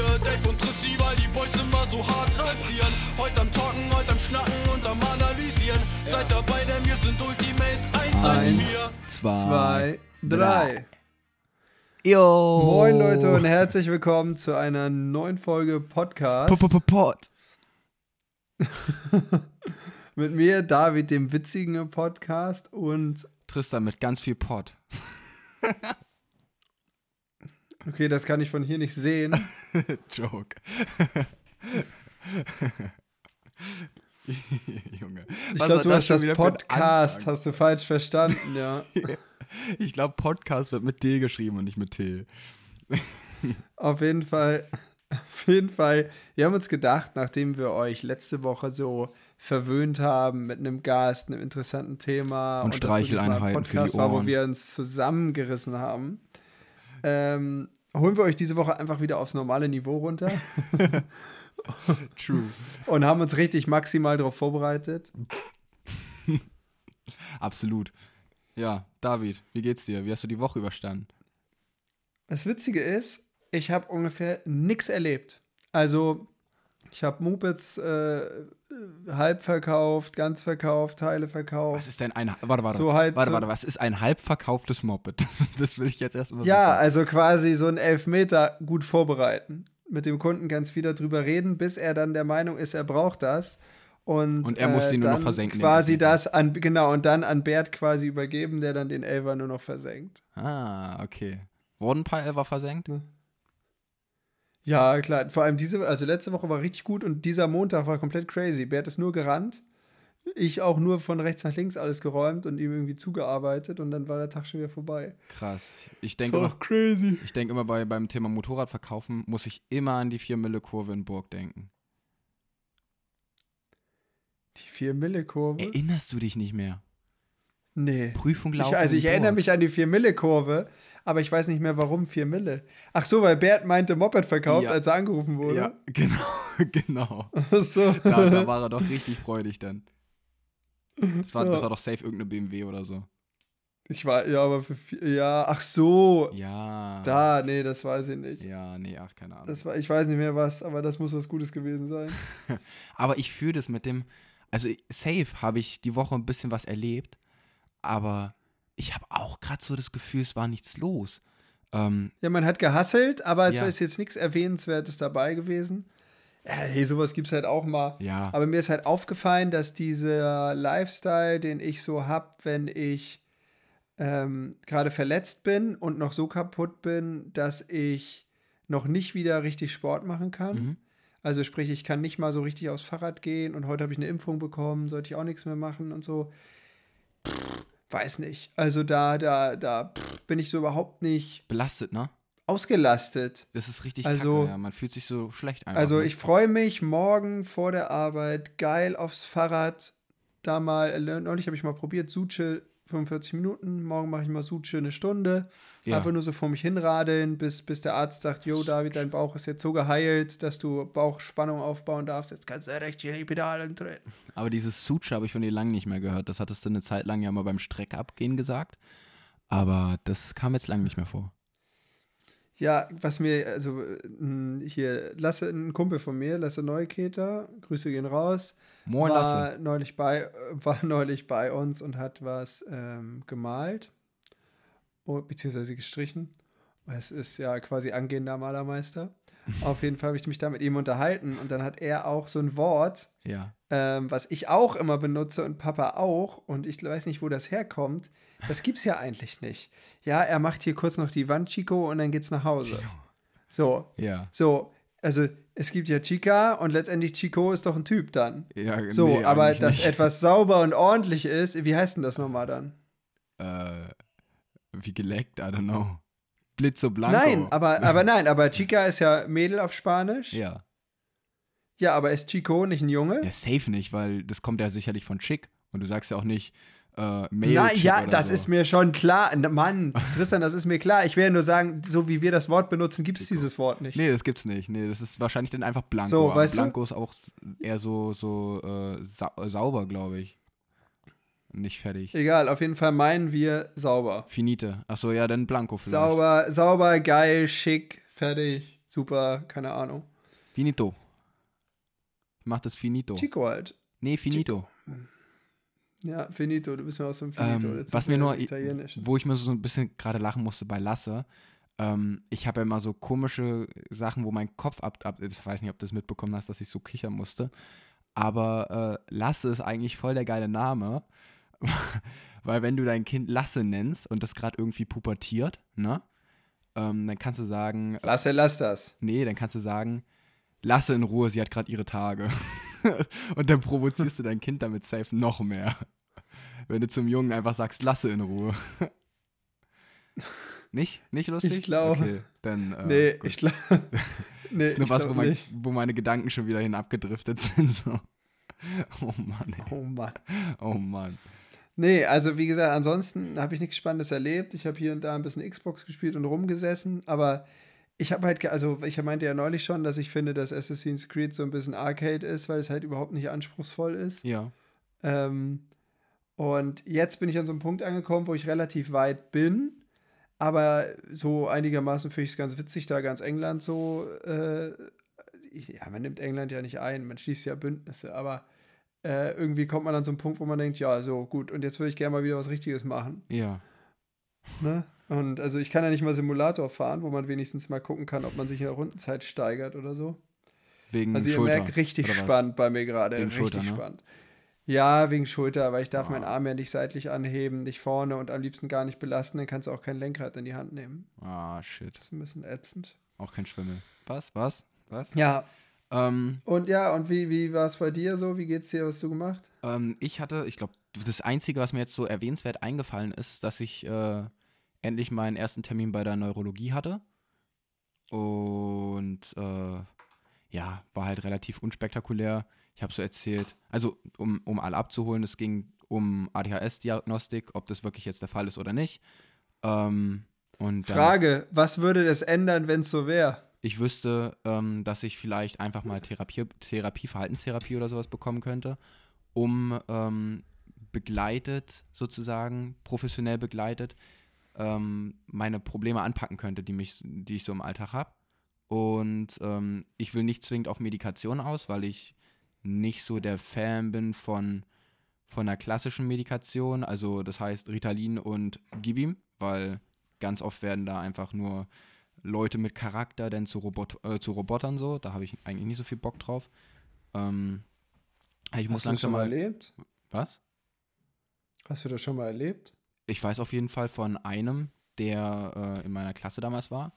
hier Dave und Trissi, weil die Boys immer so hart rasieren. Heute am Talken, heute am Schnacken und am Analysieren. Seid dabei, denn wir sind Ultimate 114. Zwei, Zwei, drei. Jo. Moin Leute und herzlich willkommen zu einer neuen Folge Podcast Pod. mit mir, David, dem witzigen Podcast und Tristan mit ganz viel Pod. okay, das kann ich von hier nicht sehen. Joke. Junge. Ich glaube, du hast das Podcast, hast du falsch verstanden, ja. Ich glaube, Podcast wird mit D geschrieben und nicht mit T. Auf jeden Fall, auf jeden Fall. Wir haben uns gedacht, nachdem wir euch letzte Woche so verwöhnt haben mit einem Gast, einem interessanten Thema Und das ein Streicheleinheiten für die Podcast war, wo Ohren. wir uns zusammengerissen haben, ähm, holen wir euch diese Woche einfach wieder aufs normale Niveau runter True. und haben uns richtig maximal darauf vorbereitet. Absolut. Ja, David, wie geht's dir? Wie hast du die Woche überstanden? Das Witzige ist, ich habe ungefähr nichts erlebt. Also, ich habe Mopeds äh, halb verkauft, ganz verkauft, Teile verkauft. Was ist denn ein. Warte, warte. So halt warte, warte. Was ist ein halb verkauftes Moped? Das, das will ich jetzt erstmal Ja, wissen. also quasi so ein Elfmeter gut vorbereiten. Mit dem Kunden ganz wieder drüber reden, bis er dann der Meinung ist, er braucht das. Und, Und er muss äh, ihn nur noch versenken, den Quasi das an, genau, und dann an Bert quasi übergeben, der dann den Elfer nur noch versenkt. Ah, okay. Wurden ein paar Elfer versenkt? Ja, klar. Vor allem diese, also letzte Woche war richtig gut und dieser Montag war komplett crazy. Bert ist nur gerannt. Ich auch nur von rechts nach links alles geräumt und ihm irgendwie zugearbeitet und dann war der Tag schon wieder vorbei. Krass. Ich denke immer, crazy. ich denk immer bei, beim Thema Motorradverkaufen, muss ich immer an die 4-Mille-Kurve in Burg denken. Die 4 Mille Kurve? Erinnerst du dich nicht mehr? Nee. Prüfung Ich, laufen. also ich in erinnere mich an die 4 Mille Kurve, aber ich weiß nicht mehr warum 4 Mille. Ach so, weil Bert meinte Moped verkauft, Ja. als er angerufen wurde. Ja, genau, genau. Ach so. Da, da war er doch richtig freudig dann. Das war, das Ja. war doch safe irgendeine BMW oder so. Ich war, ja, aber für vier, ja, ach so. Ja. Da, nee, das weiß ich nicht. Ja, nee, ach, keine Ahnung. Das war, ich weiß nicht mehr was, aber das muss was Gutes gewesen sein. Aber ich fühle das mit dem, also safe habe ich die Woche ein bisschen was erlebt, aber ich habe auch gerade so das Gefühl, es war nichts los. Ähm, Ja, man hat gehasselt, aber es Ja. ist jetzt nichts Erwähnenswertes dabei gewesen. Ja, hey, sowas gibt es halt auch mal. ja, Aber mir ist halt aufgefallen, dass dieser Lifestyle, den ich so habe, wenn ich ähm, gerade verletzt bin und noch so kaputt bin, dass ich noch nicht wieder richtig Sport machen kann. Mhm. Also sprich, ich kann nicht mal so richtig aufs Fahrrad gehen und heute habe ich eine Impfung bekommen, sollte ich auch nichts mehr machen und so. Pff, weiß nicht. Also da, da, da pff, bin ich so überhaupt nicht belastet, ne? ausgelastet. Das ist richtig Also- kacke, ja. Man fühlt sich so schlecht einfach. Also ne? ich freue mich morgen vor der Arbeit geil aufs Fahrrad. Da mal, neulich habe ich mal probiert, Suche 45 Minuten, morgen mache ich mal Suche eine Stunde. Ja. Einfach nur so vor mich hinradeln, bis, bis der Arzt sagt, Jo, David, dein Bauch ist jetzt so geheilt, dass du Bauchspannung aufbauen darfst. Jetzt kannst du recht hier in die Pedale treten. Aber dieses Suche habe ich von dir lange nicht mehr gehört. Das hattest du eine Zeit lang ja mal beim Streckabgehen gesagt. Aber das kam jetzt lange nicht mehr vor. Ja, was mir, also äh, hier, Lasse, ein Kumpel von mir, Lasse Neuketer, Grüße gehen raus, Moin, war Lasse. neulich bei, äh, war neulich bei uns und hat was ähm, gemalt, oh, beziehungsweise gestrichen. Es ist ja quasi angehender Malermeister. Auf jeden Fall habe ich mich da mit ihm unterhalten und dann hat er auch so ein Wort, Ja. ähm, was ich auch immer benutze und Papa auch und ich weiß nicht, wo das herkommt. Das gibt's ja eigentlich nicht. Ja, er macht hier kurz noch die Wand, Chico, und dann geht's nach Hause. So, Ja. so, also es gibt ja Chica und letztendlich Chico ist doch ein Typ dann. ja So, nee, aber dass nicht. etwas sauber und ordentlich ist, wie heißt denn das nochmal dann? Äh, wie geleckt, I don't know. Blitzo Blanco. Nein, aber, aber nein, aber Chica ist ja Mädel auf Spanisch. Ja. Ja, aber ist Chico nicht ein Junge? Ja, safe nicht, weil das kommt ja sicherlich von Chick. Und du sagst ja auch nicht, äh, Male Na ja, das so. ist mir schon klar. Mann, Tristan, das ist mir klar. Ich will ja nur sagen, so wie wir das Wort benutzen, gibt es dieses Wort nicht. Nee, das gibt's nicht. Nee, das ist wahrscheinlich dann einfach Blanco. So, weißt du? Blanco ist auch eher so, so äh, sa sauber, glaube ich. Nicht fertig. Egal, auf jeden Fall meinen wir sauber. Finite. Achso, ja, dann Blanco vielleicht. Sauber, sauber, geil, schick, fertig. super, keine Ahnung. Finito. Mach das Finito. Chico halt. Nee, Finito. Ja, finito, du bist mir aus dem Finito. Ähm, was mir nur, wo ich mir so ein bisschen gerade lachen musste bei Lasse, ähm, ich habe ja immer so komische Sachen, wo mein Kopf ab, ab ich weiß nicht, ob du das mitbekommen hast, dass ich so kichern musste, aber äh, Lasse ist eigentlich voll der geile Name, weil wenn du dein Kind Lasse nennst und das gerade irgendwie pubertiert, ne, ähm, dann kannst du sagen, Lasse, lass das. nee, dann kannst du sagen, Lasse in Ruhe, sie hat gerade ihre Tage. und dann provozierst du dein Kind damit safe noch mehr. Wenn du zum Jungen einfach sagst, lasse in Ruhe. nicht? Nicht lustig? Ich glaube- Okay, dann. Äh, nee, gut. ich glaube. nee, ist nur was, wo, mein, nicht. wo meine Gedanken schon wieder hin abgedriftet sind. So. Oh Mann, ey. Oh Mann. Oh Mann. Nee, also wie gesagt, ansonsten habe ich nichts Spannendes erlebt. Ich habe hier und da ein bisschen Xbox gespielt und rumgesessen, aber ich habe halt, also ich meinte ja neulich schon, dass ich finde, dass Assassin's Creed so ein bisschen Arcade ist, weil es halt überhaupt nicht anspruchsvoll ist. Ja. Ähm, und jetzt bin ich an so einem Punkt angekommen, wo ich relativ weit bin, aber so einigermaßen finde ich es ganz witzig, da ganz England so, äh, ja, man nimmt England ja nicht ein, man schließt ja Bündnisse, aber äh, irgendwie kommt man an so einen Punkt, wo man denkt, ja, so gut, und jetzt würde ich gerne mal wieder was Richtiges machen. Ja. Ne? Und also ich kann ja nicht mal Simulator fahren, wo man wenigstens mal gucken kann, ob man sich in der Rundenzeit steigert oder so. Wegen Also ihr Schulter. merkt richtig spannend bei mir gerade. Richtig Schulter, ne? spannend. Ja, wegen Schulter, weil ich darf Ah. meinen Arm ja nicht seitlich anheben, nicht vorne und am liebsten gar nicht belasten, dann kannst du auch kein Lenkrad in die Hand nehmen. Ah, shit. Das ist ein bisschen ätzend. Auch kein Schwimmel. Was? Was? Was? Ja. Ähm, Und ja, und wie, wie war es bei dir so? Wie geht's dir? Was hast du gemacht? Ähm, ich hatte, ich glaube, das Einzige, was mir jetzt so erwähnenswert eingefallen ist, ist, dass ich äh, endlich meinen ersten Termin bei der Neurologie hatte. Und äh, ja, war halt relativ unspektakulär. Ich habe so erzählt, also um, um alle abzuholen, es ging um ADHS-Diagnostik, ob das wirklich jetzt der Fall ist oder nicht. Ähm, und dann- Frage, was würde das ändern, wenn es so wäre? ich wüsste, ähm, dass ich vielleicht einfach mal Therapie, Therapie, Verhaltenstherapie oder sowas bekommen könnte, um ähm, begleitet, sozusagen, professionell begleitet, ähm, meine Probleme anpacken könnte, die, mich, die ich so im Alltag habe. Und ähm, ich will nicht zwingend auf Medikation aus, weil ich nicht so der Fan bin von, von einer klassischen Medikation, also das heißt Ritalin und Gibim, weil ganz oft werden da einfach nur Leute mit Charakter denn zu, Robot äh, zu Robotern so. Da habe ich eigentlich nicht so viel Bock drauf. Ähm, ich muss Hast du das schon langsam mal. erlebt? Was? Hast du das schon mal erlebt? Ich weiß auf jeden Fall von einem, der äh, in meiner Klasse damals war,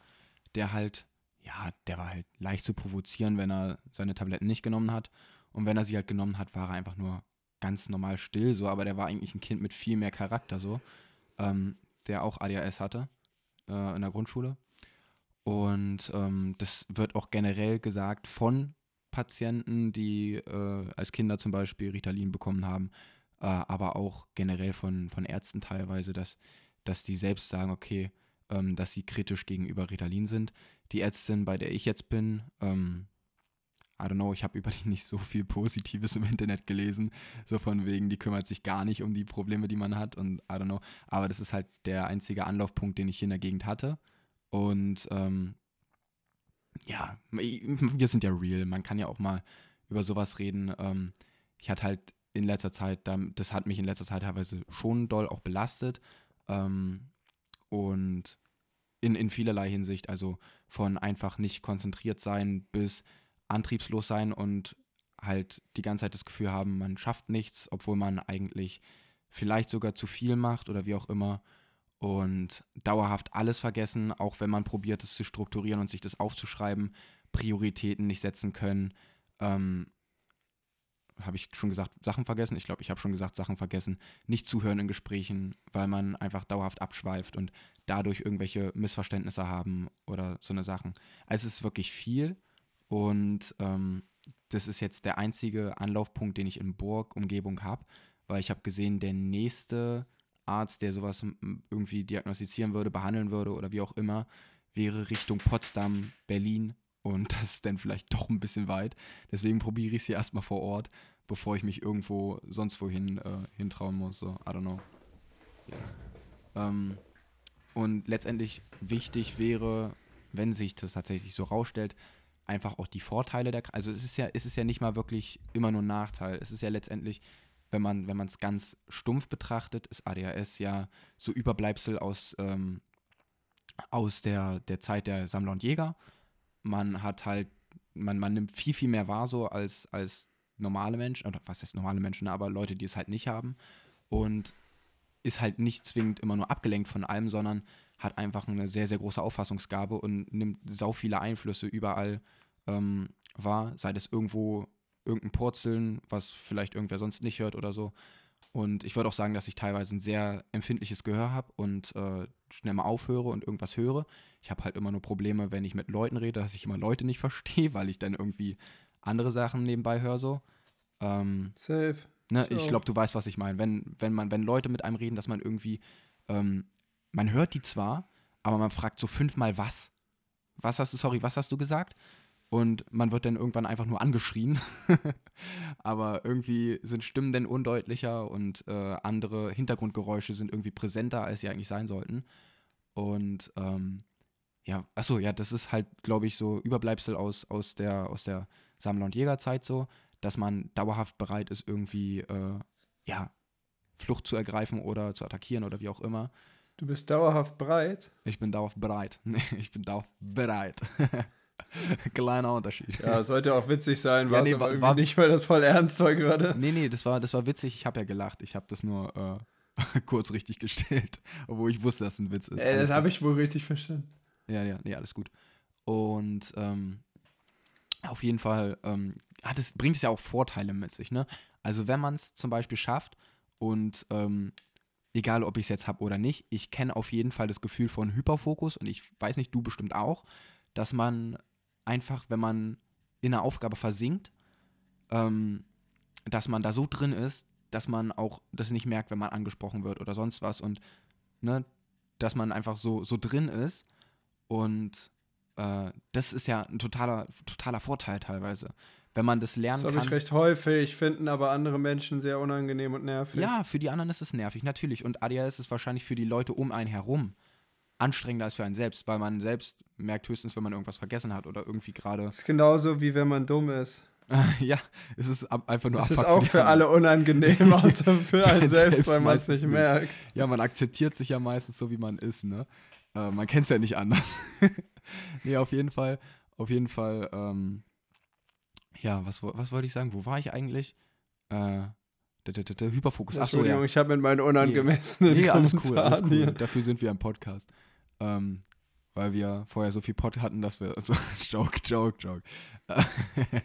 der halt, ja, der war halt leicht zu provozieren, wenn er seine Tabletten nicht genommen hat. Und wenn er sie halt genommen hat, war er einfach nur ganz normal still, so, aber der war eigentlich ein Kind mit viel mehr Charakter, so, ähm, der auch ADHS hatte äh, in der Grundschule. Und ähm, das wird auch generell gesagt von Patienten, die äh, als Kinder zum Beispiel Ritalin bekommen haben, äh, aber auch generell von, von Ärzten teilweise, dass, dass die selbst sagen, okay, ähm, dass sie kritisch gegenüber Ritalin sind. Die Ärztin, bei der ich jetzt bin, ähm, I don't know, ich habe über die nicht so viel Positives im Internet gelesen, so von wegen, die kümmert sich gar nicht um die Probleme, die man hat und I don't know. Aber das ist halt der einzige Anlaufpunkt, den ich hier in der Gegend hatte. Und ähm, ja, wir sind ja real. Man kann ja auch mal über sowas reden. Ähm, ich hatte halt in letzter Zeit, das hat mich in letzter Zeit teilweise schon doll auch belastet. Ähm, und in, in vielerlei Hinsicht, also von einfach nicht konzentriert sein bis antriebslos sein und halt die ganze Zeit das Gefühl haben, man schafft nichts, obwohl man eigentlich vielleicht sogar zu viel macht oder wie auch immer und dauerhaft alles vergessen, auch wenn man probiert, es zu strukturieren und sich das aufzuschreiben, Prioritäten nicht setzen können. Ähm, habe ich schon gesagt, Sachen vergessen? Ich glaube, ich habe schon gesagt, Sachen vergessen. Nicht zuhören in Gesprächen, weil man einfach dauerhaft abschweift und dadurch irgendwelche Missverständnisse haben oder so eine Sachen. Also es ist wirklich viel und ähm, das ist jetzt der einzige Anlaufpunkt, den ich in Burg Umgebung habe, weil ich habe gesehen, der nächste Arzt, der sowas irgendwie diagnostizieren würde, behandeln würde oder wie auch immer, wäre Richtung Potsdam, Berlin und das ist dann vielleicht doch ein bisschen weit. Deswegen probiere ich es hier erstmal vor Ort, bevor ich mich irgendwo sonst wohin äh, hintrauen muss. So, I don't know. Yes. Ähm, und letztendlich wichtig wäre, wenn sich das tatsächlich so rausstellt, einfach auch die Vorteile der Also es ist ja, es ist ja nicht mal wirklich immer nur ein Nachteil. Es ist ja letztendlich, wenn man, wenn man es ganz stumpf betrachtet, ist ADHS ja so Überbleibsel aus, ähm, aus der, der Zeit der Sammler und Jäger. Man hat halt, man, man nimmt viel, viel mehr wahr so als, als normale Menschen, oder was heißt normale Menschen, aber Leute, die es halt nicht haben. Und ist halt nicht zwingend immer nur abgelenkt von allem, sondern hat einfach eine sehr, sehr große Auffassungsgabe und nimmt sau viele Einflüsse überall ähm, wahr, sei das irgendwo irgendein Purzeln, was vielleicht irgendwer sonst nicht hört oder so. Und ich würde auch sagen, dass ich teilweise ein sehr empfindliches Gehör habe und äh, schnell mal aufhöre und irgendwas höre. Ich habe halt immer nur Probleme, wenn ich mit Leuten rede, dass ich immer Leute nicht verstehe, weil ich dann irgendwie andere Sachen nebenbei höre so. Ähm, Safe. Ne, ich glaube, du weißt, was ich meine. Wenn, wenn man, wenn Leute mit einem reden, dass man irgendwie, ähm, man hört die zwar, aber man fragt so fünfmal was. Was hast du, sorry, was hast du gesagt? Und man wird dann irgendwann einfach nur angeschrien. aber irgendwie sind Stimmen dann undeutlicher und äh, andere Hintergrundgeräusche sind irgendwie präsenter, als sie eigentlich sein sollten. Und ähm, ja, achso, ja, das ist halt, glaube ich, so Überbleibsel aus, aus der, aus der Sammler- und Jägerzeit so dass man dauerhaft bereit ist, irgendwie, äh, ja, Flucht zu ergreifen oder zu attackieren oder wie auch immer. Du bist dauerhaft bereit? Ich bin dauerhaft bereit. Nee, ich bin dauerhaft bereit. Kleiner Unterschied. Ja, sollte auch witzig sein, ja, nee, aber irgendwie war, nicht, weil das voll ernst war gerade. Nee, nee, das war, das war witzig. Ich habe ja gelacht. Ich habe das nur äh, kurz richtig gestellt, obwohl ich wusste, dass es ein Witz ist. Äh, das habe ich wohl richtig verstanden. Ja, ja, nee, alles gut. Und ähm, auf jeden Fall ähm, hat es, bringt es ja auch Vorteile mit sich. Ne? Also wenn man es zum Beispiel schafft und ähm, egal ob ich es jetzt habe oder nicht, ich kenne auf jeden Fall das Gefühl von Hyperfokus und ich weiß nicht, du bestimmt auch, dass man einfach, wenn man in einer Aufgabe versinkt, ähm, dass man da so drin ist, dass man auch das nicht merkt, wenn man angesprochen wird oder sonst was und ne, dass man einfach so, so drin ist und äh, das ist ja ein totaler, totaler Vorteil teilweise. Wenn man das lernen das kann. Das habe ich recht häufig, finden aber andere Menschen sehr unangenehm und nervig. Ja, für die anderen ist es nervig, natürlich. Und ADHS ist wahrscheinlich für die Leute um einen herum anstrengender als für einen selbst, weil man selbst merkt höchstens, wenn man irgendwas vergessen hat oder irgendwie gerade. Es ist genauso wie wenn man dumm ist. ja, es ist einfach nur Es ist auch für alle unangenehm, außer für einen selbst, weil man es nicht merkt. Ja, man akzeptiert sich ja meistens so, wie man ist, ne? Äh, man kennt es ja nicht anders. nee, auf jeden Fall, auf jeden Fall, ähm, ja, was, was wollte ich sagen? Wo war ich eigentlich? Äh, der, Hyperfokus. Achso, ja. ich habe mit meinen unangemessenen nee, nee alles cool, alles cool. Dafür sind wir im Podcast. Ähm, weil wir vorher so viel Pod hatten, dass wir so Joke, Joke, Joke.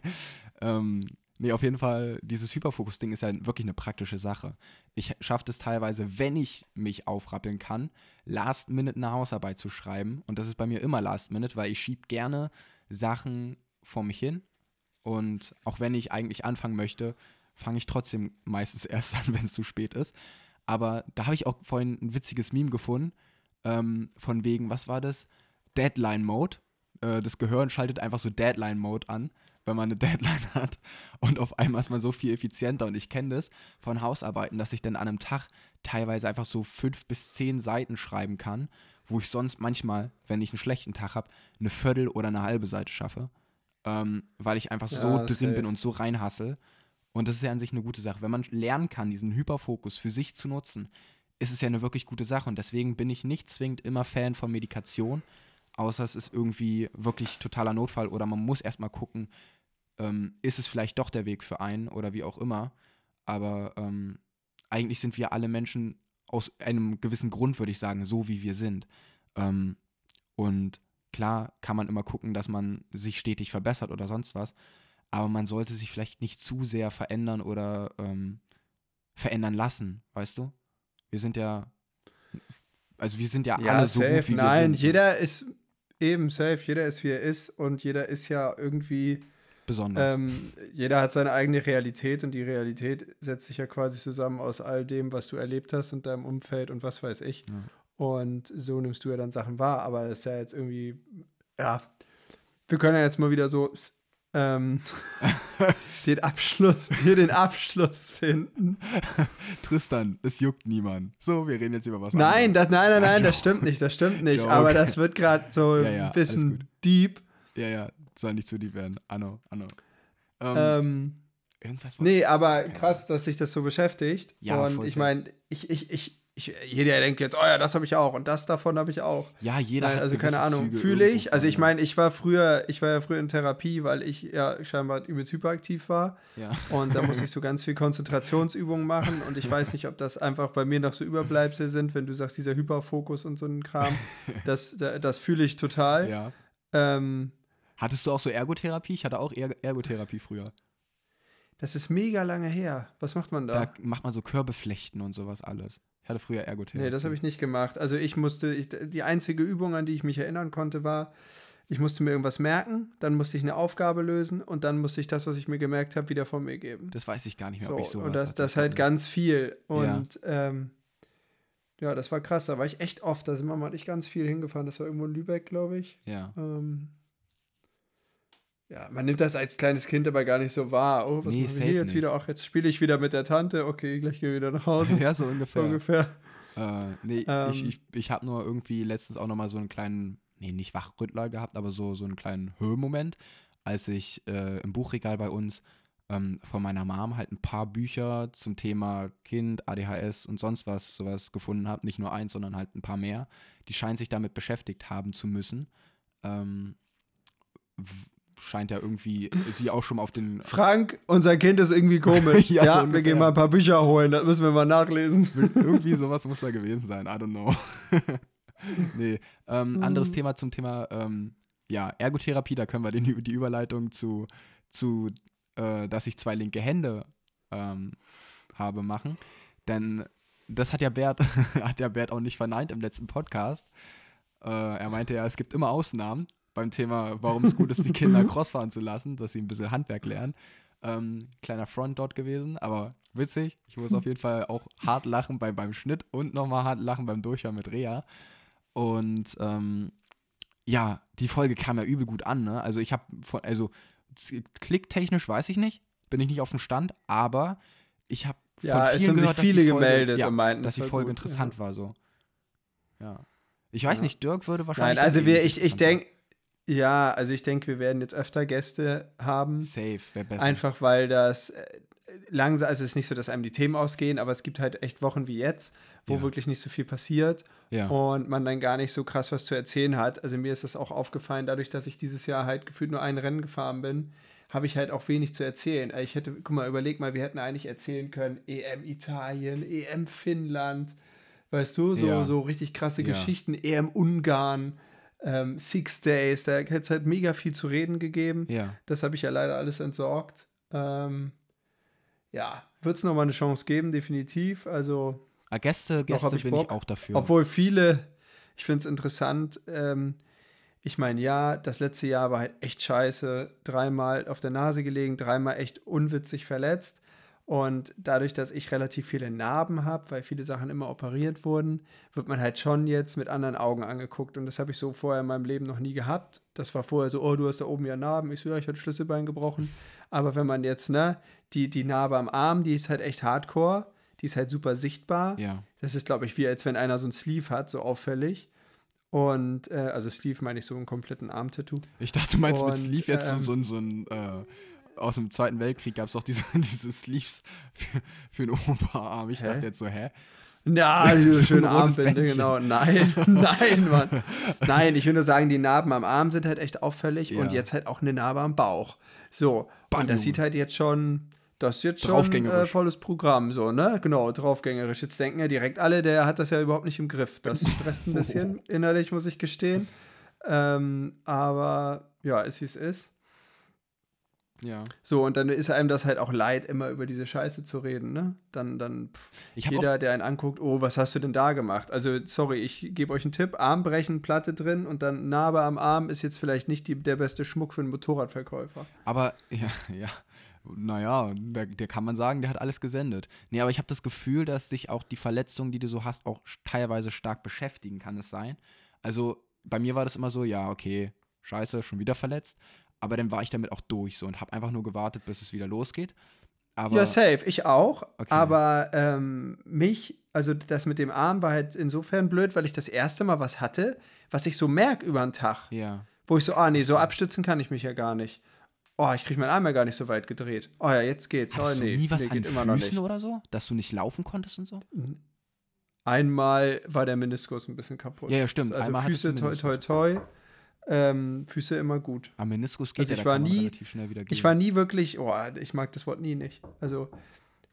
ähm, nee, auf jeden Fall, dieses Hyperfokus-Ding ist ja wirklich eine praktische Sache. Ich schaffe es teilweise, wenn ich mich aufrappeln kann, Last Minute eine Hausarbeit zu schreiben. Und das ist bei mir immer Last Minute, weil ich schiebe gerne Sachen vor mich hin. Und auch wenn ich eigentlich anfangen möchte, fange ich trotzdem meistens erst an, wenn es zu spät ist. Aber da habe ich auch vorhin ein witziges Meme gefunden, ähm, von wegen, was war das? Deadline Mode. Äh, das Gehirn schaltet einfach so Deadline Mode an, wenn man eine Deadline hat. Und auf einmal ist man so viel effizienter. Und ich kenne das von Hausarbeiten, dass ich dann an einem Tag teilweise einfach so fünf bis zehn Seiten schreiben kann, wo ich sonst manchmal, wenn ich einen schlechten Tag habe, eine Viertel oder eine halbe Seite schaffe. Ähm, weil ich einfach ja, so drin safe. bin und so reinhassel. Und das ist ja an sich eine gute Sache. Wenn man lernen kann, diesen Hyperfokus für sich zu nutzen, ist es ja eine wirklich gute Sache. Und deswegen bin ich nicht zwingend immer Fan von Medikation, außer es ist irgendwie wirklich totaler Notfall oder man muss erstmal gucken, ähm, ist es vielleicht doch der Weg für einen oder wie auch immer. Aber ähm, eigentlich sind wir alle Menschen aus einem gewissen Grund, würde ich sagen, so wie wir sind. Ähm, und klar kann man immer gucken, dass man sich stetig verbessert oder sonst was aber man sollte sich vielleicht nicht zu sehr verändern oder ähm, verändern lassen, weißt du? Wir sind ja, also wir sind ja, ja alle so safe. gut wie Nein, wir sind. jeder ist eben safe, jeder ist wie er ist und jeder ist ja irgendwie besonders. Ähm, jeder hat seine eigene Realität und die Realität setzt sich ja quasi zusammen aus all dem, was du erlebt hast und deinem Umfeld und was weiß ich. Ja. Und so nimmst du ja dann Sachen wahr, aber das ist ja jetzt irgendwie, ja, wir können ja jetzt mal wieder so ähm, den Abschluss, hier den Abschluss finden. Tristan, es juckt niemand. So, wir reden jetzt über was Nein, anderes. das, nein, nein, nein, das stimmt nicht, das stimmt nicht. Ja, Aber das wird gerade so Ja, ja, ein bisschen deep. Ja, ja, soll nicht zu deep werden. Anno, Anno. Ähm, Ähm, irgendwas nee, aber krass, dass sich das so beschäftigt. Ja, und ich meine, ich, ich, ich, ich, jeder denkt jetzt, oh ja, das habe ich auch und das davon habe ich auch. Ja, jeder Nein, also keine Ahnung, fühle ich. Also ich meine, ich war früher, ich war ja früher in Therapie, weil ich ja scheinbar übelst hyperaktiv war. Ja. Und da musste ich so ganz viel Konzentrationsübungen machen. Und ich weiß nicht, ob das einfach bei mir noch so Überbleibsel sind, wenn du sagst, dieser Hyperfokus und so ein Kram. Das, da- das fühle ich total. ja. Ähm, Hattest du auch so Ergotherapie? Ich hatte auch Er Ergotherapie früher. das ist mega lange her. Was macht man da? Da macht man so Körbeflechten und sowas alles. Ich hatte früher Ergotherapie. Nee, das habe ich nicht gemacht. Also ich musste, ich, die einzige Übung, an die ich mich erinnern konnte, war, ich musste mir irgendwas merken, dann musste ich eine Aufgabe lösen und dann musste ich das, was ich mir gemerkt habe, wieder von mir geben. Das weiß ich gar nicht mehr, So, ob ich sowas und das, das halt ganz viel. Ja. Und ähm, ja, das war krass. Da war ich echt oft. Da sind wir mal nicht ganz viel hingefahren. Das war irgendwo in Lübeck, glaube ich. Ja. Ähm, ja, man nimmt das als kleines Kind aber gar nicht so wahr. Oh, was Nee, machen wir jetzt nicht. wieder? Ach, jetzt spiele ich wieder mit der Tante. Okay, gleich gehe ich wieder nach Hause. ja, so so ungefähr. ungefähr. Äh, nee, Ähm. ich, ich, ich habe nur irgendwie letztens auch nochmal so einen kleinen, nee, nicht Wachrüttler gehabt, aber so, so einen kleinen Höhemoment, als ich äh, im Buchregal bei uns ähm, von meiner Mom halt ein paar Bücher zum Thema Kind, ADHS und sonst was, sowas gefunden habe. Nicht nur eins, sondern halt ein paar mehr. Die scheint sich damit beschäftigt haben zu müssen. Ähm, scheint ja irgendwie sie auch schon auf den Frank, unser Kind ist irgendwie komisch. Ja, ja, so wir gehen mal ein paar Bücher holen. Das müssen wir mal nachlesen. Irgendwie sowas muss da gewesen sein, I don't know. nee, ähm, anderes Mhm. Thema zum Thema, ähm, ja, Ergotherapie, da können wir den, die Überleitung zu, zu äh, dass ich zwei linke Hände ähm, habe, machen. Denn das hat ja Bert, hat ja Bert auch nicht verneint im letzten Podcast. Äh, er meinte ja, es gibt immer Ausnahmen beim Thema, warum es gut ist, die Kinder Cross fahren zu lassen, dass sie ein bisschen Handwerk lernen. Ähm, kleiner Front dort gewesen, aber witzig. Ich muss auf jeden Fall auch hart lachen beim, beim Schnitt und nochmal hart lachen beim Durchhören mit Rea. Und ähm, ja, die Folge kam ja übel gut an, ne? Also ich habe von, also klicktechnisch weiß ich nicht, bin ich nicht auf dem Stand, aber ich habe Ja, es haben sich viele gemeldet ja, und meinten, dass das die Folge gut, interessant war so. Ja. Ich weiß Ja. nicht, Dirk würde wahrscheinlich. Nein, also wir, ich, ich denke, ja, also ich denke, wir werden jetzt öfter Gäste haben. Safe, wäre besser. Einfach weil das äh, langsam, also es ist nicht so, dass einem die Themen ausgehen, aber es gibt halt echt Wochen wie jetzt, wo Ja. wirklich nicht so viel passiert ja. und man dann gar nicht so krass was zu erzählen hat. Also mir ist das auch aufgefallen, dadurch, dass ich dieses Jahr halt gefühlt nur ein Rennen gefahren bin, habe ich halt auch wenig zu erzählen. Ich hätte, guck mal, überleg mal, wir hätten eigentlich erzählen können, EM Italien, EM Finnland, weißt du, so, Ja. so richtig krasse. Geschichten, EM Ungarn, ähm, Six Days, da hätte es halt mega viel zu reden gegeben. ja. Das habe ich ja leider alles entsorgt. Ähm, ja, wird es nochmal eine Chance geben, definitiv. Also, Ah, Gäste, Gäste ich bin Bock. ich auch dafür. obwohl viele, ich finde es interessant, ähm, ich meine, ja, das letzte Jahr war halt echt scheiße. Dreimal auf der Nase gelegen, dreimal echt unwitzig verletzt. Und dadurch, dass ich relativ viele Narben habe, weil viele Sachen immer operiert wurden, wird man halt schon jetzt mit anderen Augen angeguckt. Und das habe ich so vorher in meinem Leben noch nie gehabt. Das war vorher so, oh, du hast da oben ja Narben. Ich so, ja, ich hatte Schlüsselbein gebrochen. Aber wenn man jetzt, ne, die, die Narbe am Arm, die ist halt echt hardcore. Die ist halt super sichtbar. ja. Das ist, glaube ich, wie als wenn einer so ein Sleeve hat, so auffällig. Und, äh, also Sleeve meine ich so einen kompletten Armtattoo. Ich dachte, du meinst mit Und, Sleeve jetzt ähm, so, ein- so ein, äh, aus dem Zweiten Weltkrieg gab es doch diese, diese Sleeves für, für den Oberarm. Ich Hä? dachte jetzt so, hä? Ja, diese So ein schöne rotes Armbinde, Bändchen. genau. Nein, nein, Mann. Nein, ich will nur sagen, die Narben am Arm sind halt echt auffällig Ja. und jetzt halt auch eine Narbe am Bauch. So, Bam, und das sieht halt jetzt schon, das ist jetzt schon äh, volles Programm, so, ne? Genau, draufgängerisch. Jetzt denken ja direkt alle, der hat das ja überhaupt nicht im Griff. Das stresst ein bisschen innerlich, muss ich gestehen. Ähm, aber ja, ist wie es ist. Ja. So, und dann ist einem das halt auch leid, immer über diese Scheiße zu reden, ne? Dann, dann pff, jeder, der einen anguckt, oh, was hast du denn da gemacht? Also, sorry, ich gebe euch einen Tipp: Armbrechen, Platte drin und dann Narbe am Arm ist jetzt vielleicht nicht die, der beste Schmuck für einen Motorradverkäufer. Aber, ja, ja. Naja, da, der kann man sagen, der hat alles gesendet. Nee, aber ich habe das Gefühl, dass dich auch die Verletzungen, die du so hast, auch teilweise stark beschäftigen, kann es sein. Also bei mir war das immer so, ja, okay, scheiße, schon wieder verletzt. Aber dann war ich damit auch durch so und habe einfach nur gewartet, bis es wieder losgeht. Aber ja, safe, ich auch. Okay. Aber ähm, mich, also das mit dem Arm war halt insofern blöd, weil ich das erste Mal was hatte, was ich so merke über den Tag. ja. Wo ich so, ah nee, so abstützen kann ich mich ja gar nicht. Oh, ich kriege meinen Arm ja gar nicht so weit gedreht. Oh ja, jetzt geht's. Hattest oh nee, du nie was nee, an geht immer noch Füßen nicht. oder so? Dass du nicht laufen konntest und so? Einmal war der Meniskus ein bisschen kaputt. Ja, ja, stimmt. Also Einmal Füße, toi, toi, toi. Ähm, Füße immer gut. Am Meniskus geht Also ja, ich war nie- relativ schnell wieder gehen. Ich war nie wirklich, oh, ich mag das Wort nie nicht. Also,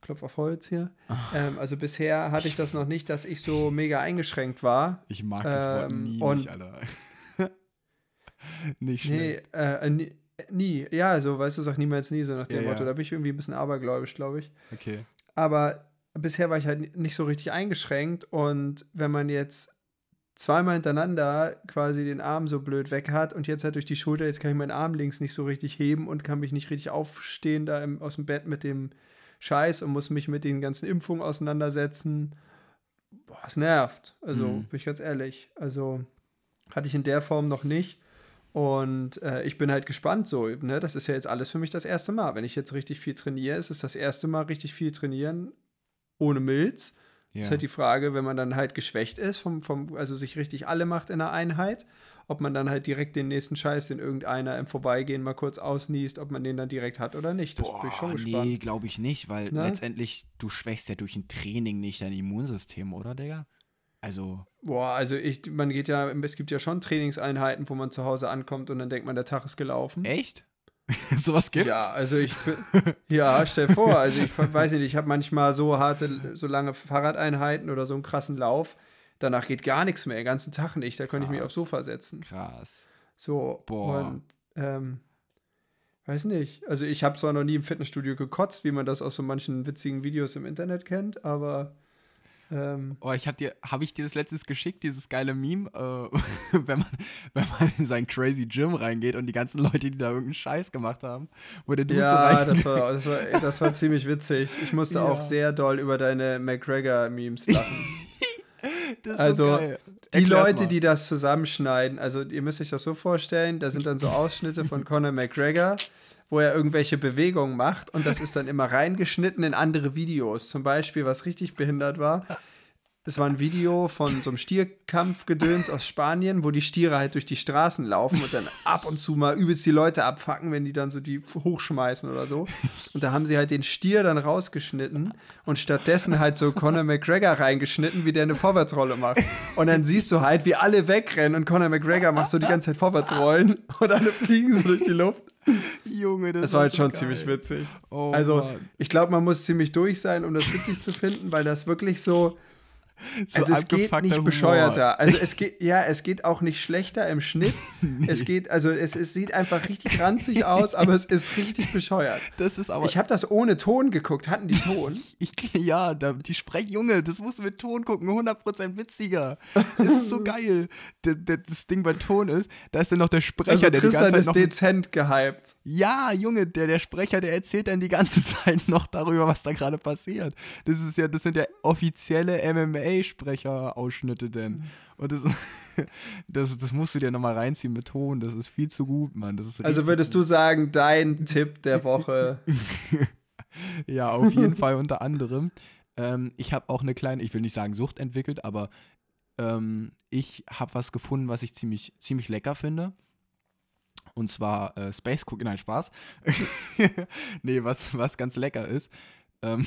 Klopf auf Holz hier. Ah. Ähm, also bisher hatte ich das noch nicht, dass ich so mega eingeschränkt war. Ich mag das Wort Ähm, nie und- nicht, Alter. nicht Nee, schnell. äh, nie, nie. Ja, also, weißt du, sag niemals nie, so nach dem Ja, Motto. ja. Da bin ich irgendwie ein bisschen abergläubisch, glaube ich. Okay. Aber bisher war ich halt nicht so richtig eingeschränkt. Und wenn man jetzt zweimal hintereinander quasi den Arm so blöd weg hat und jetzt halt durch die Schulter, jetzt kann ich meinen Arm links nicht so richtig heben und kann mich nicht richtig aufstehen da im, aus dem Bett mit dem Scheiß und muss mich mit den ganzen Impfungen auseinandersetzen. Boah, es nervt. Also, Mhm. bin ich ganz ehrlich. Also, hatte ich in der Form noch nicht. Und äh, ich bin halt gespannt so, ne? Das ist ja jetzt alles für mich das erste Mal. Wenn ich jetzt richtig viel trainiere, ist es das erste Mal richtig viel trainieren ohne Milz. Ja. Ist halt die Frage, wenn man dann halt geschwächt ist, vom, vom, also sich richtig alle macht in der Einheit, ob man dann halt direkt den nächsten Scheiß, den irgendeiner im Vorbeigehen mal kurz ausniest, ob man den dann direkt hat oder nicht. Das bin ich schon Boah, gespannt. nee, glaube ich nicht, weil Ne? letztendlich, du schwächst ja durch ein Training nicht dein Immunsystem, oder, Digga? Also, Boah, also ich, man geht ja, es gibt ja schon Trainingseinheiten, wo man zu Hause ankommt und dann denkt man, der Tag ist gelaufen. echt? Sowas gibt's? Ja, also ich, bin- ja, stell vor, also ich weiß nicht, ich habe manchmal so harte, so lange Fahrradeinheiten oder so einen krassen Lauf, danach geht gar nichts mehr, den ganzen Tag nicht, da könnte ich mich aufs Sofa setzen. Krass. So, Boah. und, ähm, weiß nicht, also ich habe zwar noch nie im Fitnessstudio gekotzt, wie man das aus so manchen witzigen Videos im Internet kennt, aber, ähm, Oh, ich hab dir, habe ich dir das letztes geschickt, dieses geile Meme, äh, wenn, man, wenn man in sein crazy Gym reingeht und die ganzen Leute, die da irgendeinen Scheiß gemacht haben, Dude so ja, rein... das war, das, war, das war ziemlich witzig. Ich musste Ja. auch sehr doll über deine McGregor-Memes lachen. Also, so. Die Leute, mal. die das zusammenschneiden, also ihr müsst euch das so vorstellen, da sind dann so Ausschnitte von Conor McGregor, wo er irgendwelche Bewegungen macht und das ist dann immer reingeschnitten in andere Videos. Zum Beispiel, was richtig behindert war, es war ein Video von so einem Stierkampfgedöns aus Spanien, wo die Stiere halt durch die Straßen laufen und dann ab und zu mal übelst die Leute abfacken, wenn die dann so die hochschmeißen oder so. Und da haben sie halt den Stier dann rausgeschnitten und stattdessen halt so Conor McGregor reingeschnitten, wie der eine Vorwärtsrolle macht. Und dann siehst du halt, wie alle wegrennen und Conor McGregor macht so die ganze Zeit Vorwärtsrollen und alle fliegen so durch die Luft. Junge, das, Das war so schon geil. ziemlich witzig. Oh, also, Mann. ich glaube, man muss ziemlich durch sein, um das witzig zu finden, weil das wirklich so. So also, es geht nicht Humor. bescheuerter. Also, es geht, ja, es geht auch nicht schlechter im Schnitt. Es geht, also, es, es sieht einfach richtig ranzig aus, aber es ist richtig bescheuert. Das ist aber. Ich habe das ohne Ton geguckt. Hatten die Ton? Ich, ja, da, die Sprech, Junge, das musst du mit Ton gucken, 100% witziger. Das ist so geil. D d- das Ding bei Ton ist, da ist dann noch der Sprecher, Also, der die Tristan ganze ist Zeit noch. dezent gehypt. Ja, Junge, der, der Sprecher, der erzählt dann die ganze Zeit noch darüber, was da gerade passiert. Das ist ja, das sind ja offizielle MMA-Sprecher-Ausschnitte denn. Und das, das, das musst du dir nochmal reinziehen mit Ton. Das ist viel zu gut, Mann. Das ist Also, würdest du sagen, dein Tipp der Woche. Ja, auf jeden Fall unter anderem. Ähm, ich habe auch eine kleine, ich will nicht sagen Sucht entwickelt, aber ähm, ich habe was gefunden, was ich ziemlich, ziemlich lecker finde. Und zwar äh, Space Cookie, nein, Spaß. nee, was, was ganz lecker ist, ähm,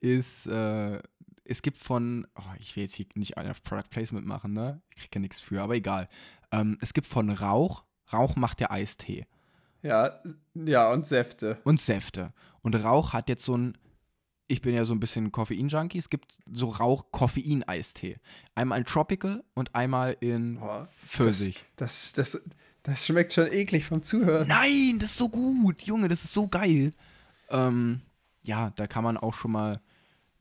ist, äh, es gibt von, oh, ich will jetzt hier nicht auf Product Placement machen, ne? Ich kriege ja nichts für, aber egal. Ähm, es gibt von Rauch, Rauch macht der Eistee Ja, ja, und Säfte. und Säfte. Und Rauch hat jetzt so ein, ich bin ja so ein bisschen Koffein-Junkie, es gibt so Rauch-Koffein-Eistee. Einmal in Tropical und einmal in Pfirsich. Das, das, das schmeckt schon eklig vom Zuhören. Nein, das ist so gut, Junge, das ist so geil. Ähm, ja, da kann man auch schon mal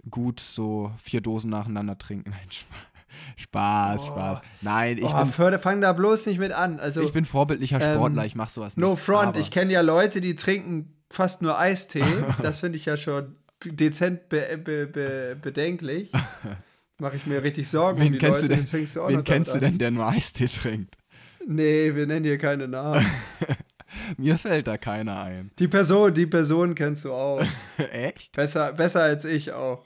gut so vier Dosen nacheinander trinken. Nein, Spaß, Spaß. Spaß. Nein, ich, oh, bin, Förder, fang da bloß nicht mit an. Also, ich bin vorbildlicher ähm, Sportler, ich mach sowas nicht. no front. aber- Ich kenne ja Leute, die trinken fast nur Eistee. das finde ich ja schon dezent be be be bedenklich. Mache ich mir richtig Sorgen Wen um die kennst, Leute. du denn, du auch wen kennst du denn, der nur Eistee trinkt? Nee, wir nennen hier keine Namen. Mir fällt da keiner ein. Die Person, die Person kennst du auch. Echt? Besser, besser als ich auch.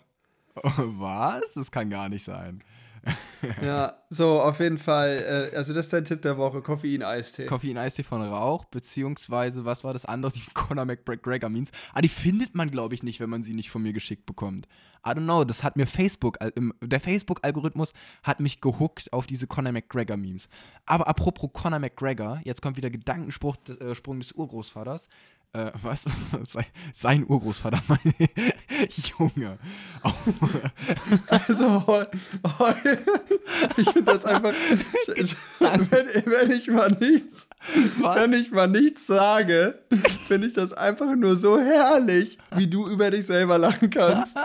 Was? Das kann gar nicht sein. Ja, so, auf jeden Fall. Äh, also, das ist dein Tipp der Woche: Koffein-Eistee. Koffein-Eistee von Rauch, beziehungsweise, was war das andere? Die Conor McGregor Means. Ah, die findet man, glaube ich, nicht, wenn man sie nicht von mir geschickt bekommt. I don't know, das hat mir Facebook, der Facebook-Algorithmus hat mich gehuckt auf diese Conor McGregor-Memes. Aber apropos Conor McGregor, jetzt kommt wieder Gedankensprung äh, Sprung des Urgroßvaters äh, was? Sein Urgroßvater, mein Junge. Also, ich finde das einfach, wenn, wenn, ich mal nichts, was? wenn ich mal nichts sage, finde ich das einfach nur so herrlich, wie du über dich selber lachen kannst.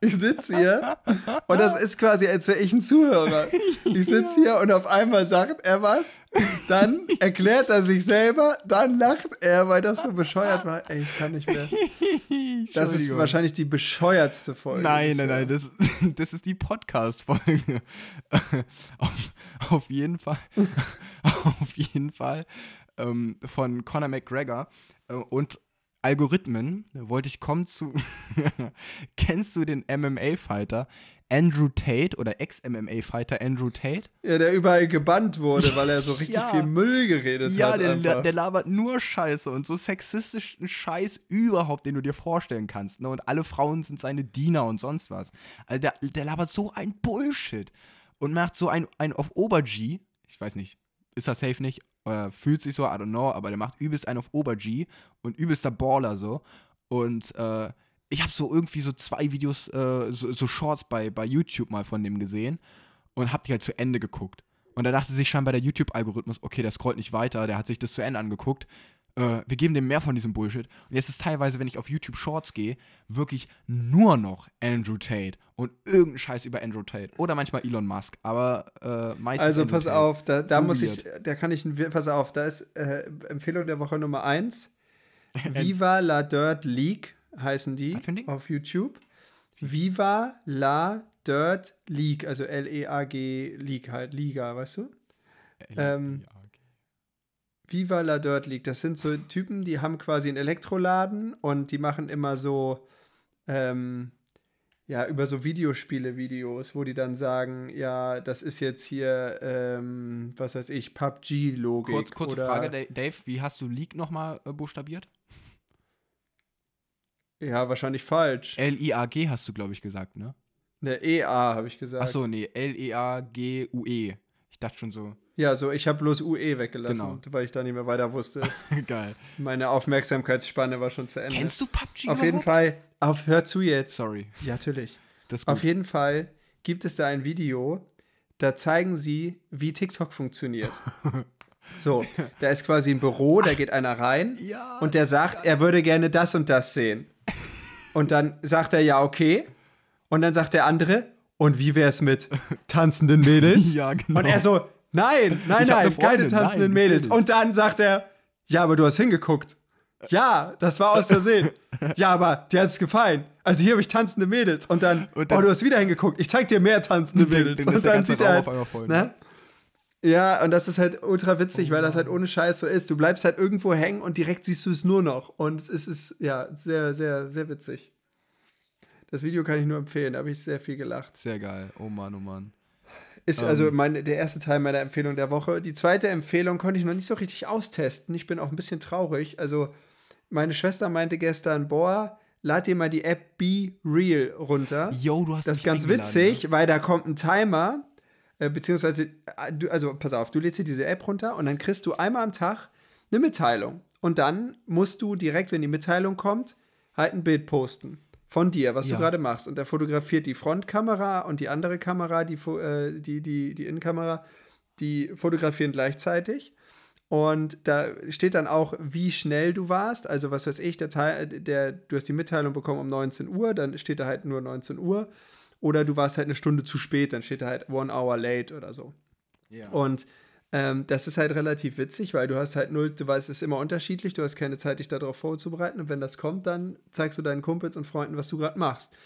Ich sitze hier und das ist quasi, als wäre ich ein Zuhörer. Ich sitze hier und auf einmal sagt er was, dann erklärt er sich selber, dann lacht er, weil das so bescheuert war. Ey, ich kann nicht mehr. Das ist wahrscheinlich die bescheuertste Folge. Nein, nein, nein, das, das ist die Podcast-Folge. auf, auf, jeden Fall, auf jeden Fall ähm, von Conor McGregor äh, und Algorithmen wollte ich kommen zu. Kennst du den MMA-Fighter Andrew Tate oder Ex-MMA-Fighter Andrew Tate? Ja, der überall gebannt wurde, weil er so richtig ja. viel Müll geredet ja, hat. Ja, der, der, labert nur Scheiße und so sexistischen Scheiß überhaupt, den du dir vorstellen kannst. Ne? Und alle Frauen sind seine Diener und sonst was. Also der, der labert so ein Bullshit und macht so ein, ein auf Ober-G. Ich weiß nicht, ist er safe nicht, oder fühlt sich so, I don't know, aber der macht übelst einen auf Ober-G und übelster Baller so. Und äh, ich habe so irgendwie so zwei Videos, äh, so, so, Shorts bei, bei YouTube mal von dem gesehen und habe die halt zu Ende geguckt. Und da dachte sich scheinbar der YouTube-Algorithmus, okay, der scrollt nicht weiter, der hat sich das zu Ende angeguckt. Äh, wir geben dem mehr von diesem Bullshit. Und jetzt ist teilweise, wenn ich auf YouTube Shorts gehe, wirklich nur noch Andrew Tate und irgendein Scheiß über Andrew Tate. Oder manchmal Elon Musk. Aber äh, meistens. Also pass Tate. auf, da, da so muss weird. ich, da kann ich, pass auf, da ist äh, Empfehlung der Woche Nummer 1. Viva la Dirt League heißen die auf YouTube. Viva la Dirt League, also L-E-A-G League halt, Liga, weißt du? Ähm, Viva la Dirt League, das sind so Typen, die haben quasi einen Elektroladen und die machen immer so, ähm, ja, über so Videospiele-Videos, wo die dann sagen, ja, das ist jetzt hier, ähm, was weiß ich, PUBG-Logik. Kurz, kurze Frage, Dave, wie hast du League nochmal äh, buchstabiert? Ja, wahrscheinlich falsch. L-I-A-G hast du, glaube ich, gesagt, ne? Ne, E-A habe ich gesagt. Achso, nee, L-E-A-G-U-E. -E. Ich dachte schon so. Ja, so, ich habe bloß UE weggelassen, genau. weil ich da nicht mehr weiter wusste. Geil. Meine Aufmerksamkeitsspanne war schon zu Ende. Kennst du PUBG Auf überhaupt? jeden Fall, auf, hör zu jetzt. Sorry. Ja, natürlich. Auf jeden Fall gibt es da ein Video, da zeigen sie, wie TikTok funktioniert. So, da ist quasi ein Büro, da geht einer rein ja, und der sagt, er würde gerne das und das sehen. Und dann sagt er ja, okay. Und dann sagt der andere, und wie wäre es mit tanzenden Mädels? ja, genau. Und er so, nein, nein, nein, keine tanzenden nein, Mädels. Und dann sagt er, ja, aber du hast hingeguckt. Ja, das war aus Versehen. ja, aber dir hat es gefallen. Also hier habe ich tanzende Mädels. Und dann, und dann, oh, du hast wieder hingeguckt. Ich zeig dir mehr tanzende Mädels. Den, den und dann sieht er halt, voll, ne? Ja, und das ist halt ultra witzig, oh. weil das halt ohne Scheiß so ist. Du bleibst halt irgendwo hängen und direkt siehst du es nur noch. Und es ist, ja, sehr, sehr, sehr witzig. Das Video kann ich nur empfehlen, da habe ich sehr viel gelacht. Sehr geil. Oh Mann, oh Mann. Ist also ähm. mein, der erste Teil meiner Empfehlung der Woche. Die zweite Empfehlung konnte ich noch nicht so richtig austesten. Ich bin auch ein bisschen traurig. Also, meine Schwester meinte gestern, boah, lad dir mal die App Be Real runter. Yo, du hast Das ist ganz witzig, ne? weil da kommt ein Timer äh, beziehungsweise, äh, du, also pass auf, du lädst dir diese App runter und dann kriegst du einmal am Tag eine Mitteilung. Und dann musst du direkt, wenn die Mitteilung kommt, halt ein Bild posten von dir, was ja. du gerade machst. Und er fotografiert die Frontkamera und die andere Kamera, die, äh, die, die, die Innenkamera, die fotografieren gleichzeitig. Und da steht dann auch, wie schnell du warst. Also, was weiß ich, der, Teil, der, du hast die Mitteilung bekommen um 19 Uhr, dann steht da halt nur 19 Uhr. Oder du warst halt eine Stunde zu spät, dann steht da halt one hour late oder so. Ja. Und ähm, das ist halt relativ witzig, weil du hast halt null, du weißt, es ist immer unterschiedlich, du hast keine Zeit, dich darauf vorzubereiten. Und wenn das kommt, dann zeigst du deinen Kumpels und Freunden, was du gerade machst.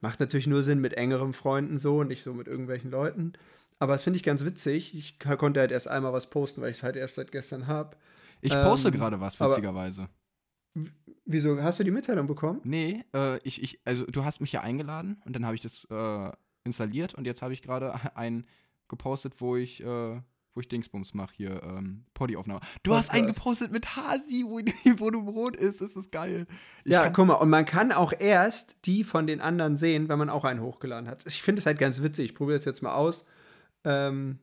Macht natürlich nur Sinn mit engeren Freunden so und nicht so mit irgendwelchen Leuten. Aber das finde ich ganz witzig. Ich konnte halt erst einmal was posten, weil ich es halt erst seit gestern habe. Ich poste Ähm, gerade was, witzigerweise. Wieso? Hast du die Mitteilung bekommen? Nee, äh, ich, ich, also du hast mich ja eingeladen und dann habe ich das äh, installiert und jetzt habe ich gerade einen gepostet, wo ich, äh, wo ich Dingsbums mache hier, ähm, Poddy-Aufnahme. Du hast einen Podcast. gepostet mit Hasi, wo, wo du Brot isst, das ist geil. Ich ja, guck mal, und man kann auch erst die von den anderen sehen, wenn man auch einen hochgeladen hat. Ich finde es halt ganz witzig. Ich probiere es jetzt mal aus. Ähm,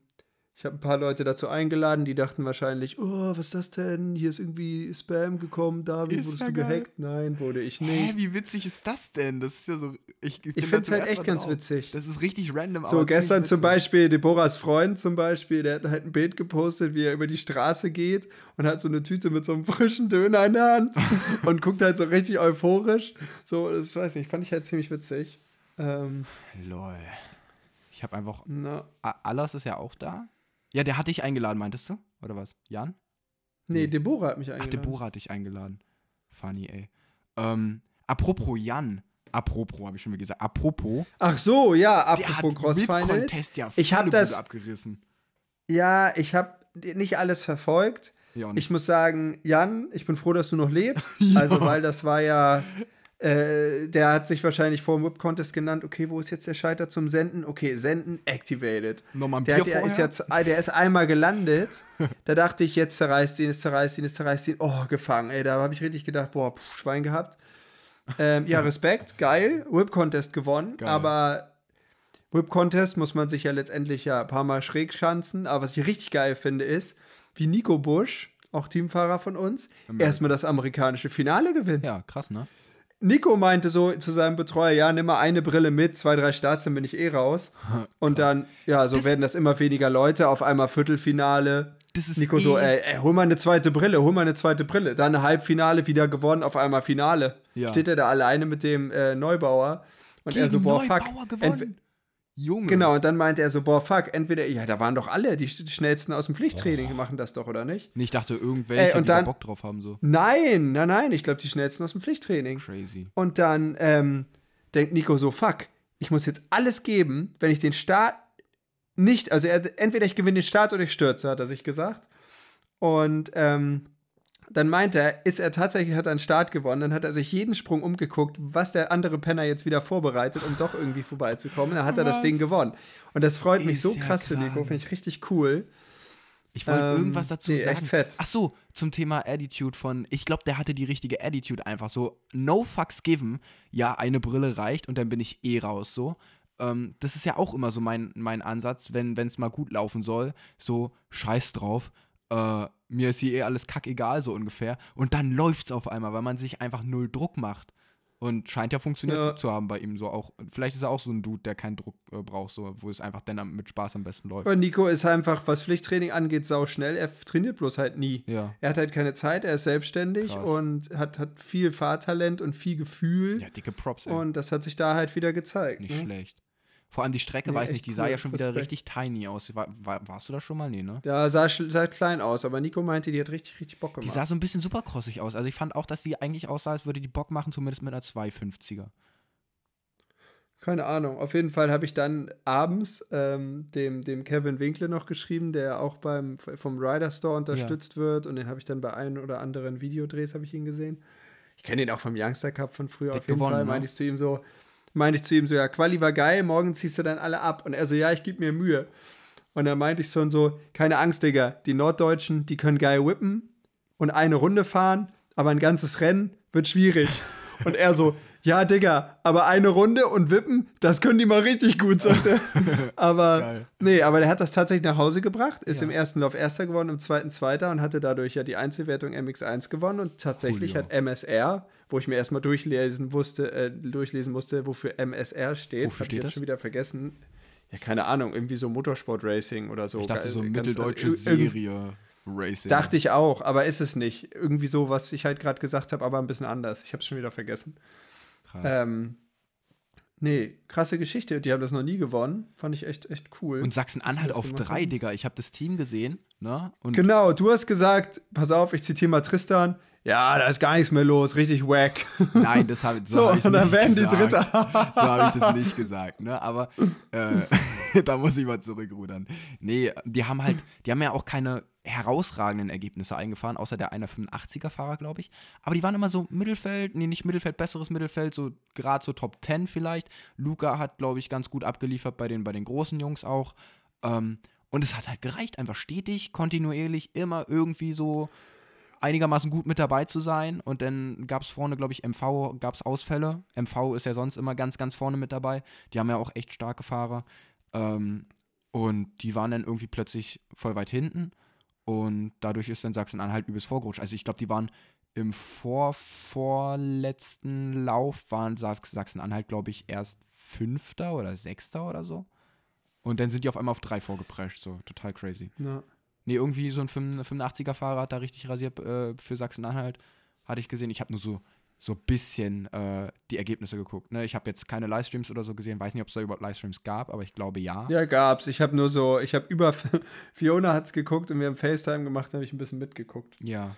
ich habe ein paar Leute dazu eingeladen, die dachten wahrscheinlich, oh, was ist das denn? Hier ist irgendwie Spam gekommen, David, Ist wurdest ja du geil. gehackt? Nein, wurde ich Hä, nicht. wie witzig ist das denn? Das ist ja so. Ich, Ich finde es halt echt ganz drauf. witzig. Das ist richtig random. So, gestern zum. Beispiel Deborahs Freund zum Beispiel, der hat halt ein Bild gepostet, wie er über die Straße geht und hat so eine Tüte mit so einem frischen Döner in der Hand und guckt halt so richtig euphorisch. So, das weiß nicht, fand ich halt ziemlich witzig. Ähm, Lol. Ich habe einfach. na, A- Alas ist ja auch da. Ja, der hat dich eingeladen, meintest du? Oder was? Jan? nee, Deborah hat mich Ach, eingeladen. Deborah hat dich eingeladen. Funny, ey. Ähm, apropos Jan. Apropos, habe ich schon mal gesagt. Apropos. Ach so, ja, apropos Crossfinals. Ja Ich hab volle das- abgerissen. Ja, ich habe nicht alles verfolgt. Ja, und Ich muss sagen, Jan, ich bin froh, dass du noch lebst. Also, weil das war ja, äh, der hat sich wahrscheinlich vor dem Whip Contest genannt, okay, wo ist jetzt der Schalter zum Senden? Okay, Senden, activated. Nochmal ein Der, hat, der, ist jetzt, der ist einmal gelandet. da dachte ich, jetzt zerreißt ihn, es zerreißt ihn, es zerreißt ihn. Oh, gefangen. Ey, da habe ich richtig gedacht, boah, pff, Schwein gehabt. Ähm, ja, Respekt, geil. Whip Contest gewonnen. Geil. Aber Whip Contest muss man sich ja letztendlich ja ein paar Mal schräg schanzen. Aber was ich richtig geil finde, ist, wie Nico Busch, auch Teamfahrer von uns, erstmal das amerikanische Finale gewinnt. ja, krass, ne? Nico meinte so zu seinem Betreuer, ja, nimm mal eine Brille mit, zwei, drei Starts, dann bin ich eh raus. Und dann, ja, so Das- werden das immer weniger Leute, auf einmal Viertelfinale. Das ist Nico so, eh- ey, ey, hol mal eine zweite Brille, hol mal eine zweite Brille. Dann Halbfinale wieder gewonnen, auf einmal Finale. Ja. Steht er da alleine mit dem äh, Neubauer. Und er so, boah, fuck. Neubauer Entwe- gewonnen. Junge. Genau, und dann meinte er so, boah, fuck, entweder, ja, da waren doch alle, die sch- schnellsten aus dem Pflichttraining, die machen das doch, oder nicht? Nee, ich dachte, irgendwelche, Ey, und die da Bock drauf haben, so. Nein, nein, nein, ich glaube, die schnellsten aus dem Pflichttraining. Crazy. Und dann ähm, denkt Nico so, fuck, ich muss jetzt alles geben, wenn ich den Start nicht, also er, entweder ich gewinne den Start oder ich stürze, hat er sich gesagt. Und ähm, dann meint er, ist er tatsächlich, hat er einen Start gewonnen, dann hat er sich jeden Sprung umgeguckt, was der andere Penner jetzt wieder vorbereitet, um doch irgendwie vorbeizukommen. Dann hat er das Was? Ding gewonnen. Und das freut mich Ist so ja krass für krank. Nico, finde ich richtig cool. Ich wollte Ähm, irgendwas dazu nee, sagen. echt fett. Ach so, zum Thema Attitude von, ich glaube, der hatte die richtige Attitude einfach so, no fucks given, ja, eine Brille reicht und dann bin ich eh raus, so. Ähm, das ist ja auch immer so mein, mein Ansatz, wenn es mal gut laufen soll, so, scheiß drauf, äh, mir ist hier eh alles kackegal, so ungefähr. Und dann läuft's auf einmal, weil man sich einfach null Druck macht. Und scheint ja funktioniert Ja. zu haben bei ihm so auch. Vielleicht ist er auch so ein Dude, der keinen Druck äh, braucht, so, wo es einfach dann mit Spaß am besten läuft. Und Nico ist einfach, was Pflichttraining angeht, sau schnell. Er trainiert bloß halt nie. Ja. Er hat halt keine Zeit, er ist selbstständig Krass. und hat, hat viel Fahrtalent und viel Gefühl. Ja, dicke Props, ey. und das hat sich da halt wieder gezeigt. Nicht ne? schlecht. Vor allem die Strecke, Nee, weiß nicht, die sah cool. ja schon wieder Respekt. richtig tiny aus. War, war, warst du da schon mal? Nee, ne? Da sah, sah klein aus, aber Nico meinte, die hat richtig, richtig Bock Die gemacht. sah so ein bisschen supercrossig aus. Also ich fand auch, dass die eigentlich aussah, als würde die Bock machen, zumindest mit einer 250er. Keine Ahnung. Auf jeden Fall habe ich dann abends ähm, dem, dem Kevin Winkle noch geschrieben, der auch beim, vom Rider Store unterstützt wird. Und den habe ich dann bei ein oder anderen Videodrehs habe ich ihn gesehen. Ich kenne ihn auch vom Youngster Cup von früher. Dick auf jeden gewonnen, Fall ne? meinte ich zu ihm so, meinte ich zu ihm so, ja, Quali war geil, morgen ziehst du dann alle ab. Und er so, ja, ich gebe mir Mühe. Und dann meinte ich schon so, keine Angst, Digga, die Norddeutschen, die können geil whippen und eine Runde fahren, aber ein ganzes Rennen wird schwierig. Und er so, ja, Digga, aber eine Runde und wippen, das können die mal richtig gut, sagt er. aber Geil. nee, aber der hat das tatsächlich nach Hause gebracht, ist Ja. im ersten Lauf Erster geworden, im zweiten Zweiter und hatte dadurch ja die Einzelwertung MX1 gewonnen und tatsächlich Coolio. hat MSR, wo ich mir erstmal durchlesen wusste, äh, durchlesen musste, wofür MSR steht, Wofür hab ich steht jetzt das? schon wieder vergessen. Ja, keine Ahnung, irgendwie so Motorsport Racing oder so. Ich dachte, so Ganz- mitteldeutsche also, Serie Racing. Dachte ich auch, aber ist es nicht. Irgendwie so, was ich halt gerade gesagt habe, aber ein bisschen anders. Ich habe es schon wieder vergessen. Krass. Ähm, nee, krasse Geschichte. Die haben das noch nie gewonnen. Fand ich echt, echt cool. und Sachsen-Anhalt auf drei, haben. Digga. Ich habe das Team gesehen, ne? Und genau, du hast gesagt, pass auf, ich zitiere mal Tristan. Ja, da ist gar nichts mehr los, richtig wack. Nein, das habe so, So, hab ich's und dann nicht werden die gesagt. Dritte. so habe ich das nicht gesagt, ne? Aber äh, da muss ich mal zurückrudern. Nee, die haben halt, die haben ja auch keine herausragenden Ergebnisse eingefahren, außer der einer 85er-Fahrer, glaube ich. Aber die waren immer so Mittelfeld, nee, nicht Mittelfeld, besseres Mittelfeld, so gerade so Top 10 vielleicht. Luca hat, glaube ich, ganz gut abgeliefert bei den, bei den großen Jungs auch. Ähm, und es hat halt gereicht, einfach stetig, kontinuierlich, immer irgendwie so einigermaßen gut mit dabei zu sein. Und dann gab es vorne, glaube ich, MV, gab es Ausfälle. MV ist ja sonst immer ganz, ganz vorne mit dabei. Die haben ja auch echt starke Fahrer. Ähm, und die waren dann irgendwie plötzlich voll weit hinten. Und dadurch ist dann Sachsen-Anhalt übelst vorgerutscht. Also ich glaube, die waren im vorvorletzten Lauf, waren Sachsen-Anhalt, glaube ich, erst Fünfter oder Sechster oder so. Und dann sind die auf einmal auf drei vorgeprescht. So, total crazy. Ja. Nee, irgendwie so ein 85er-Fahrer hat da richtig rasiert äh, für Sachsen-Anhalt. Hatte ich gesehen. Ich habe nur so so ein bisschen äh, die Ergebnisse geguckt. Ne? Ich habe jetzt keine Livestreams oder so gesehen, weiß nicht, ob es da überhaupt Livestreams gab, aber ich glaube ja. Ja, gab's. Ich habe nur so, ich habe über Fiona hat's geguckt und wir haben FaceTime gemacht, habe ich ein bisschen mitgeguckt. Ja.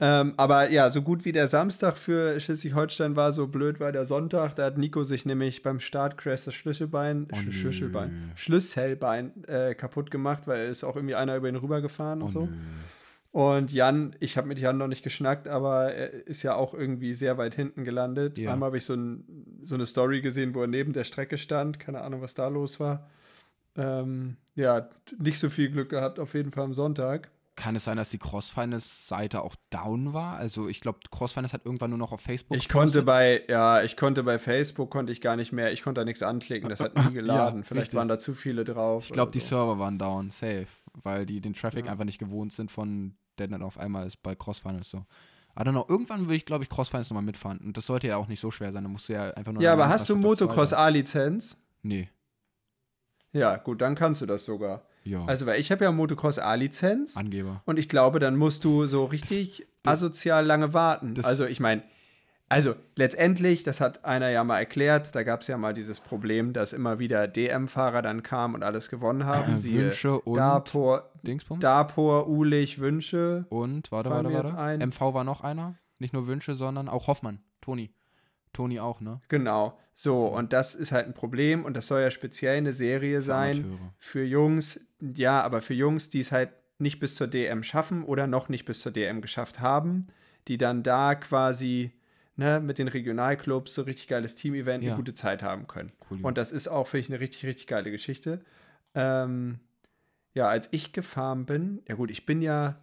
Ähm, aber ja, so gut wie der Samstag für Schleswig-Holstein war, so blöd war der Sonntag. Da hat Nico sich nämlich beim Startcrash das Schlüsselbein, Oh. Schlüsselbein, Schlüsselbein äh, kaputt gemacht, weil ist auch irgendwie einer über ihn rübergefahren und Oh, so. nö. Und Jan, ich habe mit Jan noch nicht geschnackt, aber er ist ja auch irgendwie sehr weit hinten gelandet. Ja. Einmal habe ich so, ein, so eine Story gesehen, wo er neben der Strecke stand. Keine Ahnung, was da los war. Ähm, ja, nicht so viel Glück gehabt, auf jeden Fall am Sonntag. Kann es sein, dass die Crossfinance-Seite auch down war? Also ich glaube, Crossfinance hat irgendwann nur noch auf Facebook. Ich konnte bei, ja, ich konnte bei Facebook, konnte ich gar nicht mehr, ich konnte da nichts anklicken, das hat nie geladen. Vielleicht richtig. waren da zu viele drauf. Ich glaube, die so. Server waren down, safe. Weil die den Traffic Ja. einfach nicht gewohnt sind von, der dann auf einmal ist bei Crossfinance so. I don't know. Irgendwann will ich, glaube ich, Crossfinance nochmal mitfahren. Und das sollte ja auch nicht so schwer sein. Da musst du ja einfach nur. Ja, aber hast du Motocross. A-Lizenz? Nee. Ja, gut, dann kannst du das sogar. Ja. Also, weil ich habe ja Motocross A-Lizenz. Angeber. Und ich glaube, dann musst du so richtig asozial lange warten. das- also ich meine, also letztendlich, das hat einer ja mal erklärt, da gab es ja mal dieses Problem, dass immer wieder DM-Fahrer dann kamen und alles gewonnen haben. Äh, Wünsche und Dapor, Dingsbums. Dapor, Ulich, Wünsche. und, warte, warte, warte. ein. MV war noch einer. Nicht nur Wünsche, sondern auch Hoffmann. Toni. Toni auch, ne? Genau. So, und das ist halt ein Problem und das soll ja speziell eine Serie sein Amateure. für Jungs, ja, aber für Jungs, die es halt nicht bis zur DM schaffen oder noch nicht bis zur DM geschafft haben, die dann da quasi ne, mit den Regionalclubs so richtig geiles Team-Event Ja. eine gute Zeit haben können. Cool. Und das ist auch, finde ich, eine richtig, richtig geile Geschichte. Ähm, ja, als ich gefahren bin, ja gut, ich bin ja,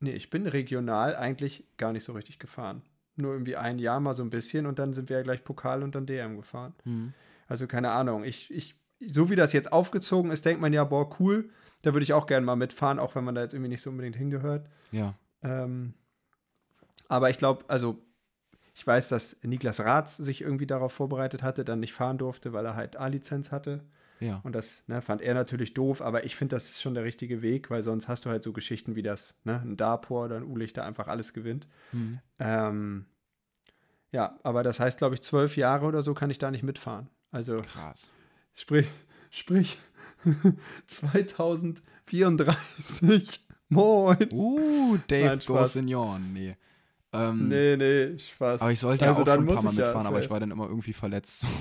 nee, ich bin regional eigentlich gar nicht so richtig gefahren. Nur irgendwie ein Jahr mal so ein bisschen und dann sind wir ja gleich Pokal und dann DM gefahren. Hm. Also keine Ahnung. Ich, ich, so wie das jetzt aufgezogen ist, denkt man ja, boah, cool, da würde ich auch gerne mal mitfahren, auch wenn man da jetzt irgendwie nicht so unbedingt hingehört. Ja. Ähm, aber ich glaube, also ich weiß, dass Niklas Ratz sich irgendwie darauf vorbereitet hatte, dann nicht fahren durfte, weil er halt A-Lizenz hatte. Ja. Und das ne, fand er natürlich doof, aber ich finde, das ist schon der richtige Weg, weil sonst hast du halt so Geschichten wie das, ne, ein Dapor oder ein Ulich, der einfach alles gewinnt. Hm. Ähm, ja, aber das heißt, glaube ich, zwölf Jahre oder so kann ich da nicht mitfahren. Also Krass. sprich, sprich 2034. Moin. Uh, Dave Nein, Spaß. Jorn. Nee. Ähm, Nee, nee, Spaß. Aber ich sollte also ja auch dann schon ein paar Mal ich ja mitfahren, aber ich war dann immer irgendwie verletzt.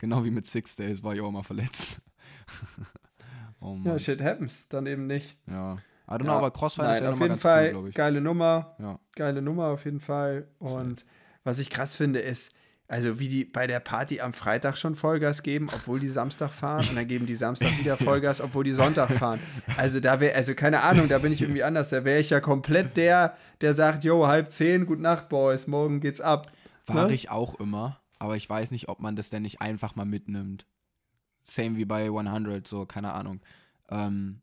Genau wie mit Six Days war ich auch immer verletzt. oh. Ja, shit happens, dann eben nicht. Ja. I don't know, Ja. aber Crossfire ist Nein, ja auf jeden Fall cool, glaube ich. geile Nummer, Ja. geile Nummer auf jeden Fall. Und was ich krass finde, ist, also wie die bei der Party am Freitag schon Vollgas geben, obwohl die Samstag fahren und dann geben die Samstag wieder Vollgas, obwohl die Sonntag fahren. Also da wäre, also keine Ahnung, da bin ich irgendwie anders. Da wäre ich ja komplett der, der sagt, jo, halb zehn, gute Nacht, Boys, morgen geht's ab. War Ne? ich auch immer, aber ich weiß nicht, ob man das denn nicht einfach mal mitnimmt. Same wie bei 100, so, keine Ahnung. Ähm,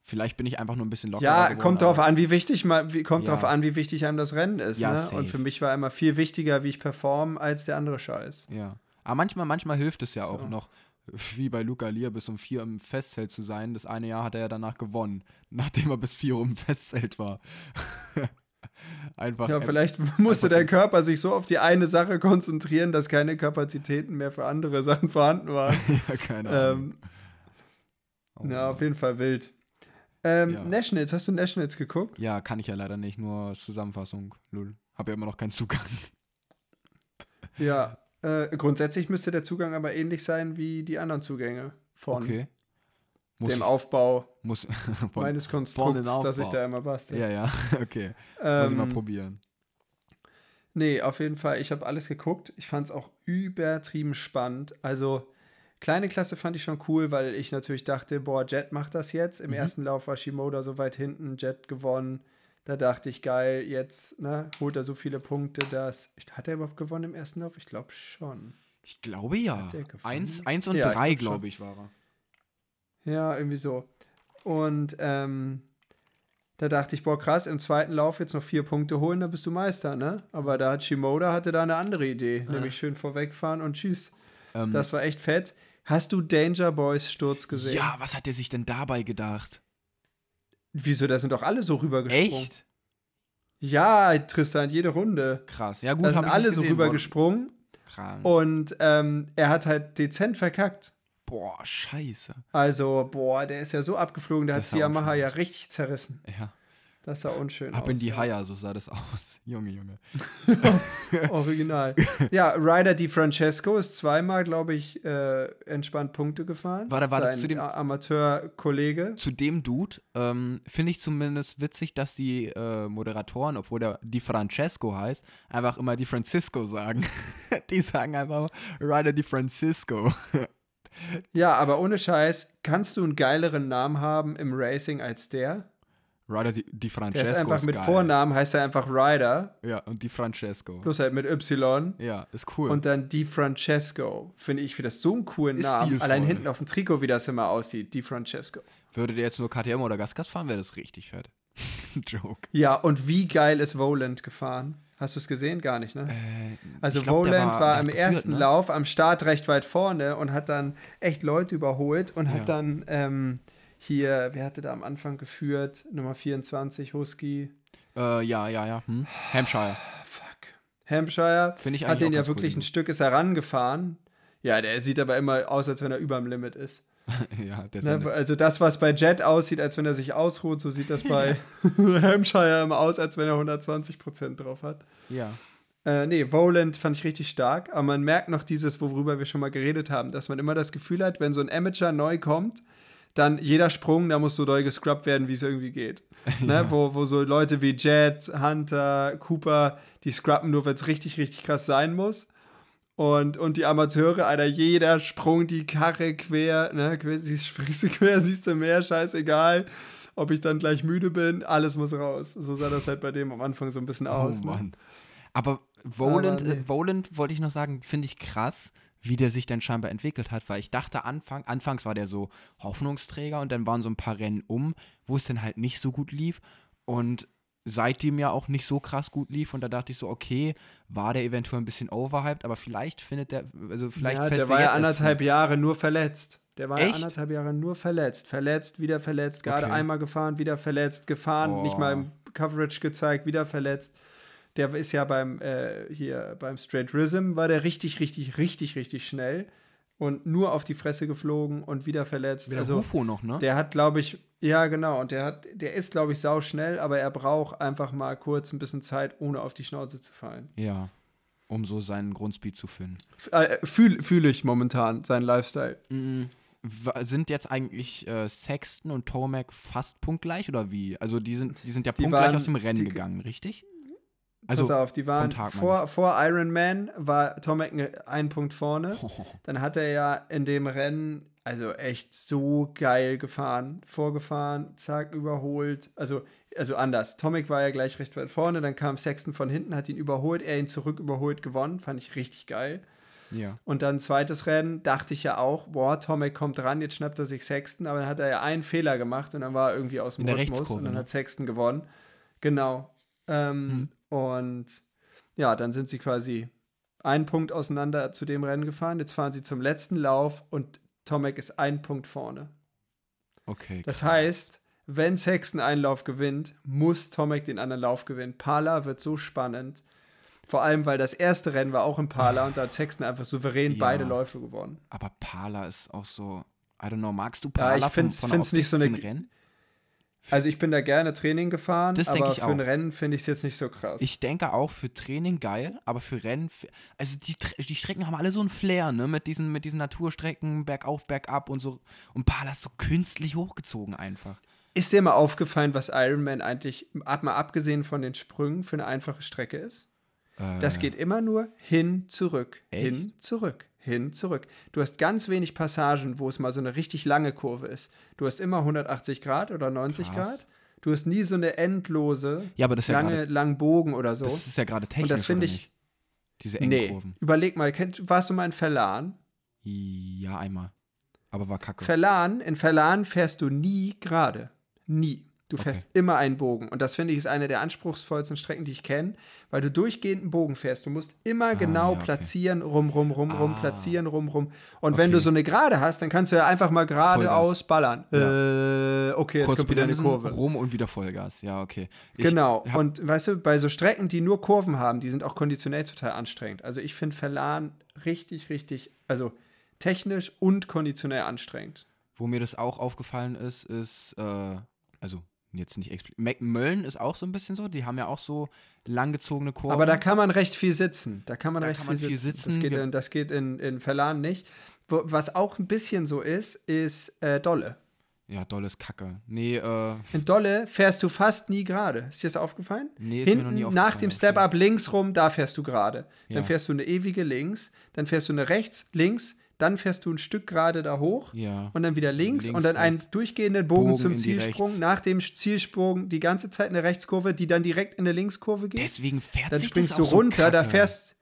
vielleicht bin ich einfach nur ein bisschen lockerer Ja, geworden, kommt drauf aber- an, wie wichtig mal, wie, kommt Ja. drauf an, wie wichtig einem das Rennen ist. Ja, ne? Und für mich war immer viel wichtiger, wie ich performe, als der andere Scheiß. Ja. Aber manchmal, manchmal hilft es ja auch So. noch, wie bei Luca Lier, bis um vier im Festzelt zu sein. Das eine Jahr hat er ja danach gewonnen, nachdem er bis vier Uhr im Festzelt war. Einfach. Ja, vielleicht musste der Körper sich so auf die eine Sache konzentrieren, dass keine Kapazitäten mehr für andere Sachen vorhanden waren. ja, keine Ahnung. ähm, Oh ja, auf jeden Fall wild. Ähm, Ja. Nationals, hast du Nationals geguckt? Ja, kann ich ja leider nicht, nur Zusammenfassung. Lul. Hab ja immer noch keinen Zugang. Ja. Äh, grundsätzlich müsste der Zugang aber ähnlich sein wie die anderen Zugänge von. Okay. Dem Aufbau Muss, von- meines Konstrukts, den das ich da immer bastel. Ja, ja, okay. Muss ich mal Ähm, probieren. Nee, auf jeden Fall. Ich habe alles geguckt. Ich fand es auch übertrieben spannend. Also, kleine Klasse fand ich schon cool, weil ich natürlich dachte, boah, Jet macht das jetzt. Mhm. Im ersten Lauf war Shimoda so weit hinten, Jet gewonnen. Da dachte ich, geil, jetzt ne, holt er so viele Punkte, dass. Hat er überhaupt gewonnen im ersten Lauf? Ich glaube schon. Ich glaube ja. Hat gewonnen? Eins, eins und Ja, ich drei, glaub schon. glaube ich, war er. Ja, irgendwie so. Und ähm, da dachte ich, boah, krass, im zweiten Lauf jetzt noch vier Punkte holen, dann bist du Meister, ne? Aber da hat Shimoda hatte da eine andere Idee, nämlich schön vorwegfahren und tschüss. Ähm, Das war echt fett. Hast du Danger Boys Sturz gesehen? ja, was hat der sich denn dabei gedacht? Wieso, da sind doch alle so rübergesprungen. Echt? Ja, Tristan, jede Runde. Krass. Ja, gut, Da sind alle so rübergesprungen. Krank. und ähm, er hat halt dezent verkackt. Boah, scheiße. Also, boah, der ist ja so abgeflogen, der Das hat die Yamaha unschön ja richtig zerrissen. Ja. Das sah unschön Ab aus. in die. Haier, so sah das aus. Junge, Junge. Original. ja, Ryder Di Francesco ist zweimal, glaube ich, äh, entspannt Punkte gefahren. Warte, warte, Sein zu dem- Amateurkollege. Zu dem Dude ähm, finde ich zumindest witzig, dass die äh, Moderatoren, obwohl der Di Francesco heißt, einfach immer Di Francisco sagen. die sagen einfach Ryder Di Francisco. Ja, aber ohne Scheiß, kannst du einen geileren Namen haben im Racing als der? Ryder Di, Di Der Francesco ist einfach mit geil. Vornamen, heißt er einfach Ryder, Ja, und Di Francesco. plus halt mit Y. Ja, ist cool. Und dann Di Francesco. Finde ich, für das so einen coolen Ist Namen. stilvoll. Allein hinten auf dem Trikot, wie das immer aussieht. Di Francesco. Würde der jetzt nur KTM oder Gasgas fahren, wäre das richtig fett. Joke. Ja, und wie geil ist Voland gefahren? Hast du es gesehen? Gar nicht, ne? Also glaub, der Voland war- war, im geführt, ersten ne? Lauf am Start recht weit vorne und hat dann echt Leute überholt und Ja. hat dann ähm, hier, wer hatte da am Anfang geführt? Nummer 24, Husky. Äh, ja, ja, ja. Hm? Hampshire. Ah, fuck. Hampshire Finde ich hat den ja wirklich cool, ein Stück ist herangefahren. Ja, der sieht aber immer aus, als wenn er über dem Limit ist. ja, Ne? Also das, was bei Jet aussieht, als wenn er sich ausruht, so sieht das bei Hampshire immer aus, als wenn er 120% drauf hat. ja. Äh, nee, Voland fand ich richtig stark, aber man merkt noch dieses, worüber wir schon mal geredet haben, dass man immer das Gefühl hat, wenn so ein Amateur neu kommt, dann jeder Sprung, da muss so doll gescrubbt werden, wie es irgendwie geht. Ne? Wo, wo so Leute wie Jet, Hunter, Cooper, die scrubben nur, wenn es richtig, richtig krass sein muss. Und, und die Amateure, Alter, jeder Sprung, die Karre quer, ne, springst du quer, siehst du mehr, scheißegal. Ob ich dann gleich müde bin, alles muss raus. So sah das halt bei dem am Anfang so ein bisschen aus. Oh ne? Mann. Aber Voland, nee. äh, Voland wollte ich noch sagen, finde ich krass, wie der sich dann scheinbar entwickelt hat, weil ich dachte, Anfang, anfangs war der so Hoffnungsträger und dann waren so ein paar Rennen um, wo es dann halt nicht so gut lief und seitdem ja auch nicht so krass gut lief und da dachte ich so, okay, war der eventuell ein bisschen overhyped, aber vielleicht findet der, also vielleicht ja, der war ja anderthalb Jahre nur verletzt. Der war ja Echt? anderthalb Jahre nur verletzt. Verletzt, wieder verletzt, gerade Okay. einmal gefahren, wieder verletzt, gefahren, Oh. nicht mal im Coverage gezeigt, wieder verletzt. Der ist ja beim, äh, hier, beim Straight Rhythm, war der richtig, richtig, richtig, richtig schnell und nur auf die Fresse geflogen und wieder verletzt. wieder also, Hufo noch, ne? der hat, glaube ich, ja, genau, und der hat, der ist, glaube ich, sau schnell, aber er braucht einfach mal kurz ein bisschen Zeit, ohne auf die Schnauze zu fallen. ja, um so seinen Grundspeed zu finden. Äh, Fühle fühl ich momentan, seinen Lifestyle. Wa- Sind jetzt eigentlich äh, Sexton und Tomac fast punktgleich oder wie? Also die sind, die sind ja Die punktgleich waren- aus dem Rennen die- gegangen, richtig? Pass Also auf, die waren Tag, vor, vor Iron Man war Tomek ne- einen Punkt vorne. Dann hat er ja in dem Rennen also echt so geil gefahren, vorgefahren, zack, überholt. Also, also anders. Tomek war ja gleich recht weit vorne, dann kam Sexton von hinten, hat ihn überholt, er ihn zurück überholt, gewonnen. Fand ich richtig geil. ja. Und dann zweites Rennen, dachte ich ja auch, boah, Tomek kommt ran, jetzt schnappt er sich Sexton, aber dann hat er ja einen Fehler gemacht und dann war er irgendwie aus dem Rhythmus und dann ne? hat Sexton gewonnen. Genau. Ähm, Mhm. Und ja, dann sind sie quasi einen Punkt auseinander zu dem Rennen gefahren. Jetzt fahren sie zum letzten Lauf und Tomek ist ein Punkt vorne. Okay. Das heißt, wenn Sexton einen Lauf gewinnt, muss Tomek den anderen Lauf gewinnen. Pala wird so spannend. Vor allem, weil das erste Rennen war auch in Pala und da hat Sexton einfach souverän Ja. beide Läufe gewonnen. Aber Pala ist auch so, I don't know, magst du Ja, Pala ich find's- von der find's nicht so eine- Rennen? Also ich bin da gerne Training gefahren, Das aber für ein auch. Rennen finde ich es jetzt nicht so krass. Ich denke auch für Training geil, aber für Rennen, also die, die Strecken haben alle so einen Flair, ne? Mit diesen, mit diesen Naturstrecken, bergauf, bergab und so. Und ein paar das so künstlich hochgezogen einfach. ist dir mal aufgefallen, was Ironman eigentlich, ab, mal abgesehen von den Sprüngen, für eine einfache Strecke ist? Das geht immer nur hin, zurück, Echt? hin, zurück, hin, zurück. Du hast ganz wenig Passagen, wo es mal so eine richtig lange Kurve ist. Du hast immer 180 Grad oder 90 Krass. Grad. Du hast nie so eine endlose, Ja, aber das ist ja lange, gerade, langen Bogen oder so. das ist ja gerade technisch, Und das finde ich- nicht? Diese engen nee, Kurven. überleg mal, kennt, warst du mal in Verlan? Ja, einmal. Aber war kacke. Verlan, in Verlan fährst du nie gerade. Nie. Du fährst immer einen Bogen. Und das finde ich ist eine der anspruchsvollsten Strecken, die ich kenne, weil du durchgehend einen Bogen fährst. Du musst immer genau Ah, ja, okay. platzieren, rum, rum, rum, rum, Ah. platzieren, rum, rum. Und wenn Okay. du so eine Gerade hast, dann kannst du ja einfach mal geradeaus ballern. Äh, okay, jetzt Kurz kommt wieder eine Kurve. rum und wieder Vollgas. Ja, okay. Ich Genau. Und weißt du, bei so Strecken, die nur Kurven haben, die sind auch konditionell total anstrengend. Also ich finde Verlan richtig, richtig, also technisch und konditionell anstrengend. Wo mir das auch aufgefallen ist, ist, äh, also jetzt nicht explizit. Mölln ist auch so ein bisschen so. Die haben ja auch so langgezogene Kurven. Aber da kann man recht viel sitzen. Da kann man Da recht kann man viel, viel sitzen. sitzen. Das geht, in, das geht in, in Verlan nicht. Wo, was auch ein bisschen so ist, ist äh, Dolle. ja, dolles Kacke. Nee, äh, In Dolle fährst du fast nie gerade. Ist dir das aufgefallen? Nee, ist mir noch Hinten nie nach aufgefallen, dem das Step-Up links rum, da fährst du gerade. Dann Ja. fährst du eine ewige links, dann fährst du eine rechts, links, dann fährst du ein Stück gerade da hoch ja. und dann wieder links, Links, und dann einen durchgehenden Bogen, Bogen zum Zielsprung. Nach dem Zielsprung die ganze Zeit eine Rechtskurve, die dann direkt in eine Linkskurve geht. Deswegen fährt dann springst du auch so runter, da fährst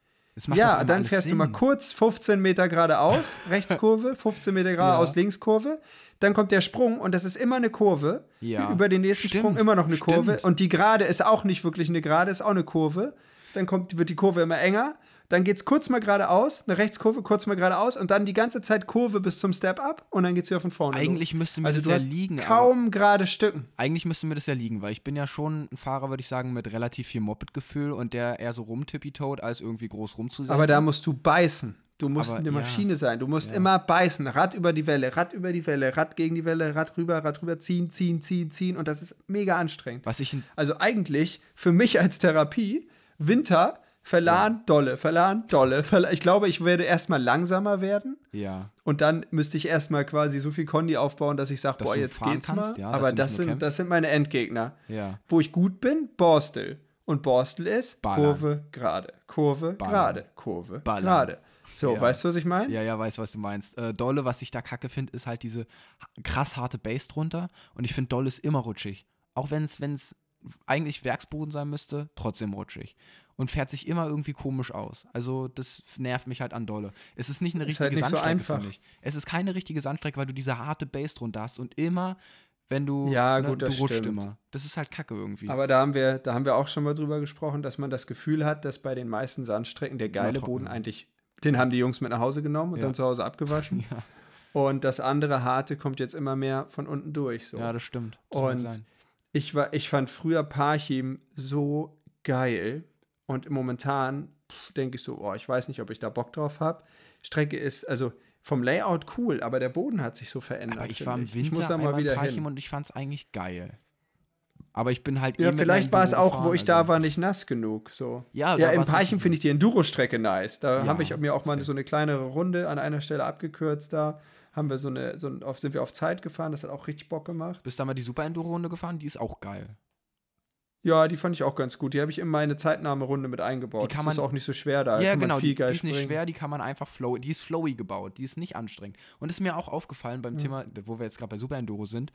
ja, dann fährst du Sinn. mal kurz 15 Meter geradeaus, Rechtskurve, 15 Meter geradeaus, Linkskurve. Dann kommt der Sprung und das ist immer eine Kurve. Ja. Über den nächsten Stimmt, Sprung immer noch eine stimmt. Kurve. Und die Gerade ist auch nicht wirklich eine Gerade, ist auch eine Kurve. Dann kommt, wird die Kurve immer enger. Dann geht es kurz mal geradeaus, eine Rechtskurve, kurz mal geradeaus und dann die ganze Zeit Kurve bis zum Step-Up und dann geht es wieder von vorne. Eigentlich los. müsste mir also das du ja hast liegen, kaum gerade Stücken. eigentlich müsste mir das ja liegen, weil ich bin ja schon ein Fahrer, würde ich sagen, mit relativ viel Moped-Gefühl und der eher so rumtippitoed, als irgendwie groß rumzusehen. Aber da musst du beißen. Du musst Aber eine ja. Maschine sein. Du musst immer beißen. Rad über die Welle, Rad über die Welle, Rad gegen die Welle, Rad rüber, Rad rüber, ziehen, ziehen, ziehen, ziehen. Und das ist mega anstrengend. Was ich, Also eigentlich für mich als Therapie, Winter, verlan, dolle, verlan, dolle. Verlan. Ich glaube, ich werde erstmal langsamer werden. ja, Und dann müsste ich erstmal quasi so viel Kondi aufbauen, dass ich sage, boah, jetzt geht's kannst, mal. ja, Aber das sind, das sind meine Endgegner. ja. Wo ich gut bin, Borstel. Und Borstel ist Ballern. Kurve, gerade, Kurve, gerade, Kurve, gerade. So, Ja. weißt du, was ich meine? Ja, ja, weiß, was du meinst. Äh, Dolle, was ich da kacke finde, ist halt diese krass harte Base drunter. Und ich finde, Dolle ist immer rutschig. Auch wenn es eigentlich Werksboden sein müsste, trotzdem rutschig. Und fährt sich immer irgendwie komisch aus. Also, das nervt mich halt an Dolle. Es ist nicht eine Ist richtige halt nicht so Sandstrecke, einfach. finde ich. Es ist keine richtige Sandstrecke, weil du diese harte Base drunter hast. Und immer, wenn du. Ja, ne, gut, das du rutscht stimmt. immer. Das ist halt kacke irgendwie. Aber da haben, wir, da haben wir auch schon mal drüber gesprochen, dass man das Gefühl hat, dass bei den meisten Sandstrecken der geile. Boden eigentlich, den haben die Jungs mit nach Hause genommen und Ja. dann zu Hause abgewaschen. ja, Und das andere harte kommt jetzt immer mehr von unten durch. So. ja, das stimmt. Das Und ich, war, ich fand früher Parchim so geil. Und momentan denke ich so, oh, ich weiß nicht, ob ich da Bock drauf habe. Strecke ist, also vom Layout cool, aber der Boden hat sich so verändert. Aber ich war im ich. Winter ich muss da mal wieder hin. und ich fand es eigentlich geil. Aber ich bin halt eh Ja, mit vielleicht war es auch, wo ich da also- war, nicht nass genug. So. Ja, ja da in war's Parchim finde ich die Enduro-Strecke nice. Da Ja, habe ich mir auch mal so eine kleinere Runde an einer Stelle abgekürzt. Da haben wir so eine, so ein, auf, sind wir auf Zeit gefahren. Das hat auch richtig Bock gemacht. Bist da mal die Super Enduro Runde gefahren? Die ist auch geil. Ja, die fand ich auch ganz gut. Die habe ich in meine Zeitnahmerunde mit eingebaut. Die kann das ist man- auch nicht so schwer da. Ja, man genau. Die, die ist nicht schwer, die kann man einfach flow. Die ist flowy gebaut. Die ist nicht anstrengend. Und ist mir auch aufgefallen beim Thema, wo wir jetzt gerade bei Super Enduro sind.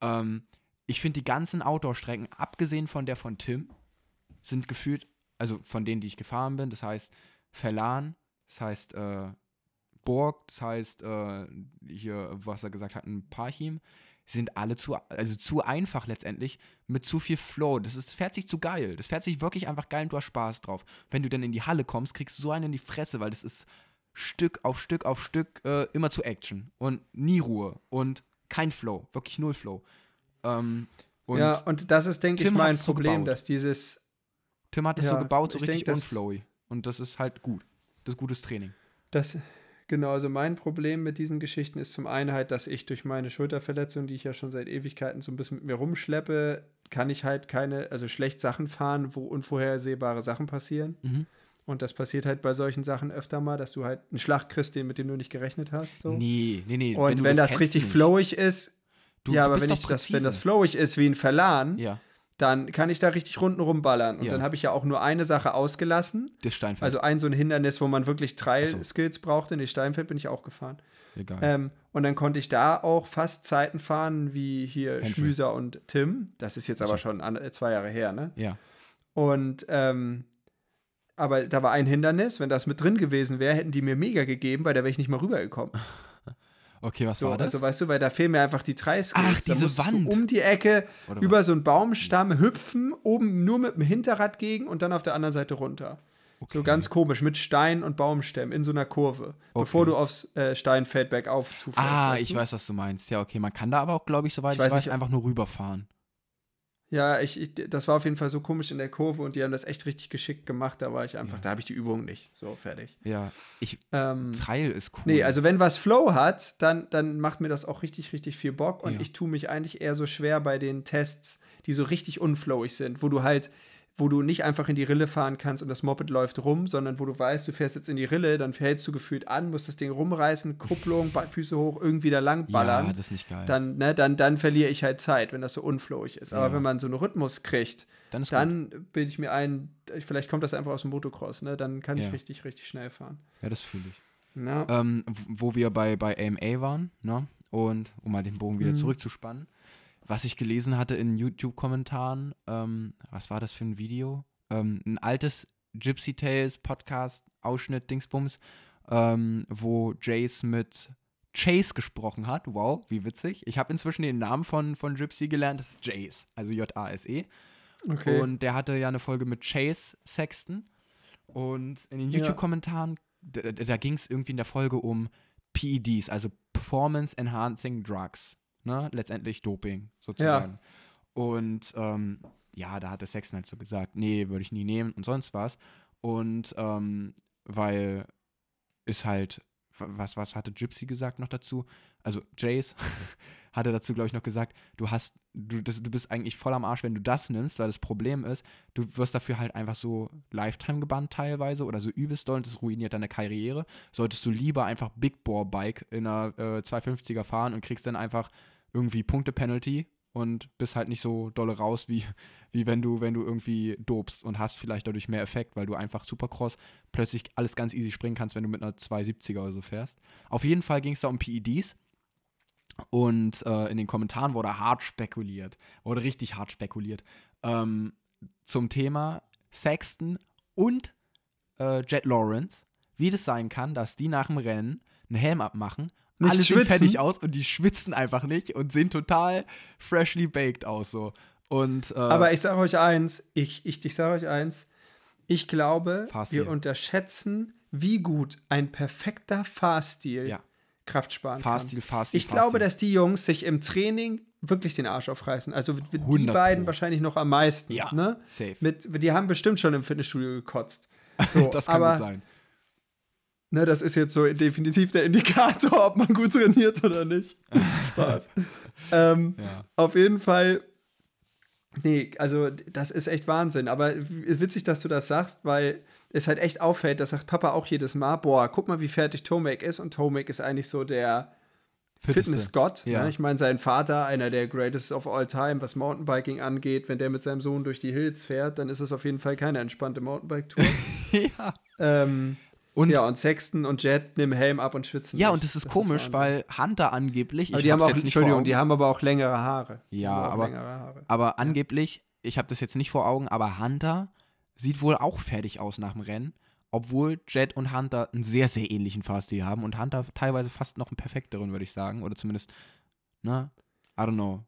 Ähm, ich finde die ganzen Outdoor-Strecken, abgesehen von der von Tim, sind gefühlt, also von denen, die ich gefahren bin, das heißt Verlan, das heißt äh, Borg, das heißt äh, hier, was er gesagt hat, ein Parchim, sind alle zu, also zu einfach letztendlich, mit zu viel Flow. Das ist, fährt sich zu geil. Das fährt sich wirklich einfach geil und du hast Spaß drauf. Wenn du dann in die Halle kommst, kriegst du so einen in die Fresse, weil das ist Stück auf Stück auf Stück äh, immer zu Action und nie Ruhe und kein Flow, wirklich null Flow. Ähm, und ja, und das ist, denke ich, mein so Problem, gebaut. dass dieses. Tim hat es so ja, gebaut, so ich richtig denk, unflowy. Und das ist halt gut. Das ist gutes Training. Das, Genau, also mein Problem mit diesen Geschichten ist zum einen halt, dass ich durch meine Schulterverletzung, die ich ja schon seit Ewigkeiten so ein bisschen mit mir rumschleppe, kann ich halt keine, also schlecht Sachen fahren, wo unvorhersehbare Sachen passieren. Mhm. Und das passiert halt bei solchen Sachen öfter mal, dass du halt einen Schlag kriegst, den, mit dem du nicht gerechnet hast. So. Nee, nee, nee. Und du wenn, das richtig nicht. flowig ist, Du- ja, du aber wenn, ich das, wenn das flowig ist wie ein Verlan, Ja, dann kann ich da richtig runden rumballern. Und Ja. dann habe ich ja auch nur eine Sache ausgelassen. das Steinfeld. Also ein so ein Hindernis, wo man wirklich Ach so. Trail-Skills brauchte. Nee, Steinfeld bin ich auch gefahren. Egal. Ähm, und dann konnte ich da auch fast Zeiten fahren wie hier Henschel. Schmüser und Tim. Das ist jetzt aber schon an, äh, zwei Jahre her, ne? ja. Und ähm, aber da war ein Hindernis, wenn das mit drin gewesen wäre, hätten die mir mega gegeben, weil da wäre ich nicht mal rübergekommen. Okay, was So, war das? also weißt du, weil da fehlen mir einfach die drei Skills. Ach, diese Wand. Um die Ecke über so einen Baumstamm hüpfen, oben nur mit dem Hinterrad gegen und dann auf der anderen Seite runter. So Okay. ganz komisch, mit Stein und Baumstämmen in so einer Kurve, bevor du aufs äh, Steinfeld bergauf zufährst. Ah, weißt ich weiß, was du meinst. Ja, okay, man kann da aber auch, glaube ich, soweit Ich ich weiß weiß, nicht- einfach nur rüberfahren. Ja, ich, ich, das war auf jeden Fall so komisch in der Kurve und die haben das echt richtig geschickt gemacht. Da war ich einfach, Ja. da habe ich die Übung nicht. So, fertig. Ja, ich, Ähm, Trail ist cool. Nee, also wenn was Flow hat, dann, dann macht mir das auch richtig, richtig viel Bock. Und Ja. ich tue mich eigentlich eher so schwer bei den Tests, die so richtig unflowig sind, wo du halt, wo du nicht einfach in die Rille fahren kannst und das Moped läuft rum, sondern wo du weißt, du fährst jetzt in die Rille, dann hältst du gefühlt an, musst das Ding rumreißen, Kupplung, Füße hoch, irgendwie da lang ballern. Ja, das ist nicht geil. dann, ne, dann, dann verliere ich halt Zeit, wenn das so unflowig ist. Aber Ja. wenn man so einen Rhythmus kriegt, dann dann bilde ich mir ein, vielleicht kommt das einfach aus dem Motocross, ne? Dann kann ich Ja. richtig, richtig schnell fahren. Ja, das fühle ich. Ähm, wo wir bei, bei AMA waren, ne? Und um mal den Bogen wieder Mhm. zurückzuspannen, was ich gelesen hatte in YouTube-Kommentaren, ähm, was war das für ein Video? Ähm, ein altes Gypsy Tales Podcast-Ausschnitt, Dingsbums, ähm, wo Jace mit Chase gesprochen hat. Wow, wie witzig. Ich habe inzwischen den Namen von, von Gypsy gelernt, das ist Jace, also J-A-S-E. okay. Und der hatte ja eine Folge mit Chase Sexton. Und in den. YouTube-Kommentaren, da, da ging es irgendwie in der Folge um PEDs, also Performance Enhancing Drugs. Ne? Letztendlich Doping, sozusagen. Und ähm, ja, da hatte Sexton halt so gesagt, nee, würde ich nie nehmen und sonst was. Und ähm, weil ist halt, wa- was, was hatte Gypsy gesagt noch dazu? Also Jace hatte dazu, glaube ich, noch gesagt, du hast, du, das, du bist eigentlich voll am Arsch, wenn du das nimmst, weil das Problem ist, du wirst dafür halt einfach so Lifetime gebannt teilweise oder so übelst doll und das ruiniert deine Karriere. Solltest du lieber einfach Big Bore Bike in einer äh, 250er fahren und kriegst dann einfach irgendwie Punkte-Penalty und bist halt nicht so dolle raus, wie, wie wenn du, wenn du irgendwie dobst und hast vielleicht dadurch mehr Effekt, weil du einfach Supercross plötzlich alles ganz easy springen kannst, wenn du mit einer 270er oder so fährst. Auf jeden Fall ging es da um PEDs. Und äh, in den Kommentaren wurde hart spekuliert, wurde richtig hart spekuliert ähm, zum Thema Sexton und äh, Jet Lawrence, wie das sein kann, dass die nach dem Rennen einen Helm abmachen, Nicht alle sehen schwitzen? fertig aus und die schwitzen einfach nicht und sehen total freshly baked aus so. Und äh, Aber ich sage euch eins, ich, ich, ich sage euch eins, ich glaube, Fahrstil. wir unterschätzen, wie gut ein perfekter Fahrstil Ja. Kraft sparen Fahrstil, kann. Fahrstil, Ich glaube, Fahrstil. dass die Jungs sich im Training wirklich den Arsch aufreißen. Also die 100 beiden Pro. wahrscheinlich noch am meisten. Ja, ne? safe. Mit, die haben bestimmt schon im Fitnessstudio gekotzt. So, das kann aber gut sein. Ne, das ist jetzt so definitiv der Indikator, ob man gut trainiert oder nicht. Spaß. ähm, Ja. Auf jeden Fall, nee, also das ist echt Wahnsinn. Aber witzig, dass du das sagst, weil es halt echt auffällt, das sagt Papa auch jedes Mal, boah, guck mal, wie fertig Tomek ist. Und Tomek ist eigentlich so der. Fitnessgott. Ja. Ne? Ich meine, sein Vater, einer der Greatest of all time, was Mountainbiking angeht, wenn der mit seinem Sohn durch die Hills fährt, dann ist es auf jeden Fall keine entspannte Mountainbike-Tour. ja. ähm, Und ja, und Sexton und Jet nehmen Helm ab und schwitzen. Ja, und das ist komisch, Wahnsinn. weil Hunter angeblich, Aber ich die haben auch, Entschuldigung, die haben aber auch längere Haare. Ja, aber- längere Haare. aber angeblich, ich habe das jetzt nicht vor Augen, aber Hunter sieht wohl auch fertig aus nach dem Rennen, obwohl Jet und Hunter einen sehr, sehr ähnlichen Fahrstil haben und Hunter teilweise fast noch einen perfekteren, würde ich sagen, oder zumindest, ne, I don't know.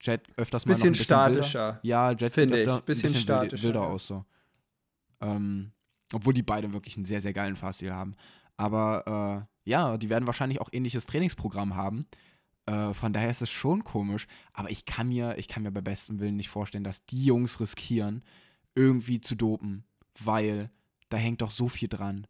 Jet öfters mal Bisschen noch ein bisschen wilder. statischer. Ja, Jet sieht ich. öfter Bisschen ein bisschen statischer, wilder aus so. Ähm, obwohl die beide wirklich einen sehr, sehr geilen Fahrstil haben. Aber äh, ja, die werden wahrscheinlich auch ähnliches Trainingsprogramm haben. Äh, von daher ist es schon komisch. Aber ich kann mir, ich kann mir bei bestem Willen nicht vorstellen, dass die Jungs riskieren, irgendwie zu dopen, weil da hängt doch so viel dran.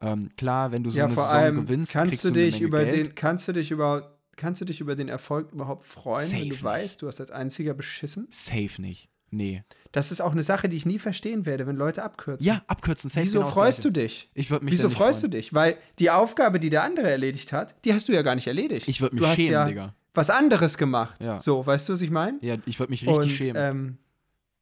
Ähm, klar, wenn du so ja, eine vor Saison allem gewinnst, kannst kriegst du dich über Geld. den, kannst du dich über, kannst du dich über den Erfolg überhaupt freuen, Safe wenn du nicht. weißt, du hast als einziger beschissen? Safe nicht. Nee. Das ist auch eine Sache, die ich nie verstehen werde, wenn Leute abkürzen. Ja, abkürzen, safe Wieso freust du dich? Ich würde mich Wieso freust freuen. du dich? Weil die Aufgabe, die der andere erledigt hat, die hast du ja gar nicht erledigt. Ich würd mich du hast schämen, ja Digga. was anderes gemacht. Ja. So, weißt du, was ich meine? Ja, ich würde mich richtig Und schämen. ähm,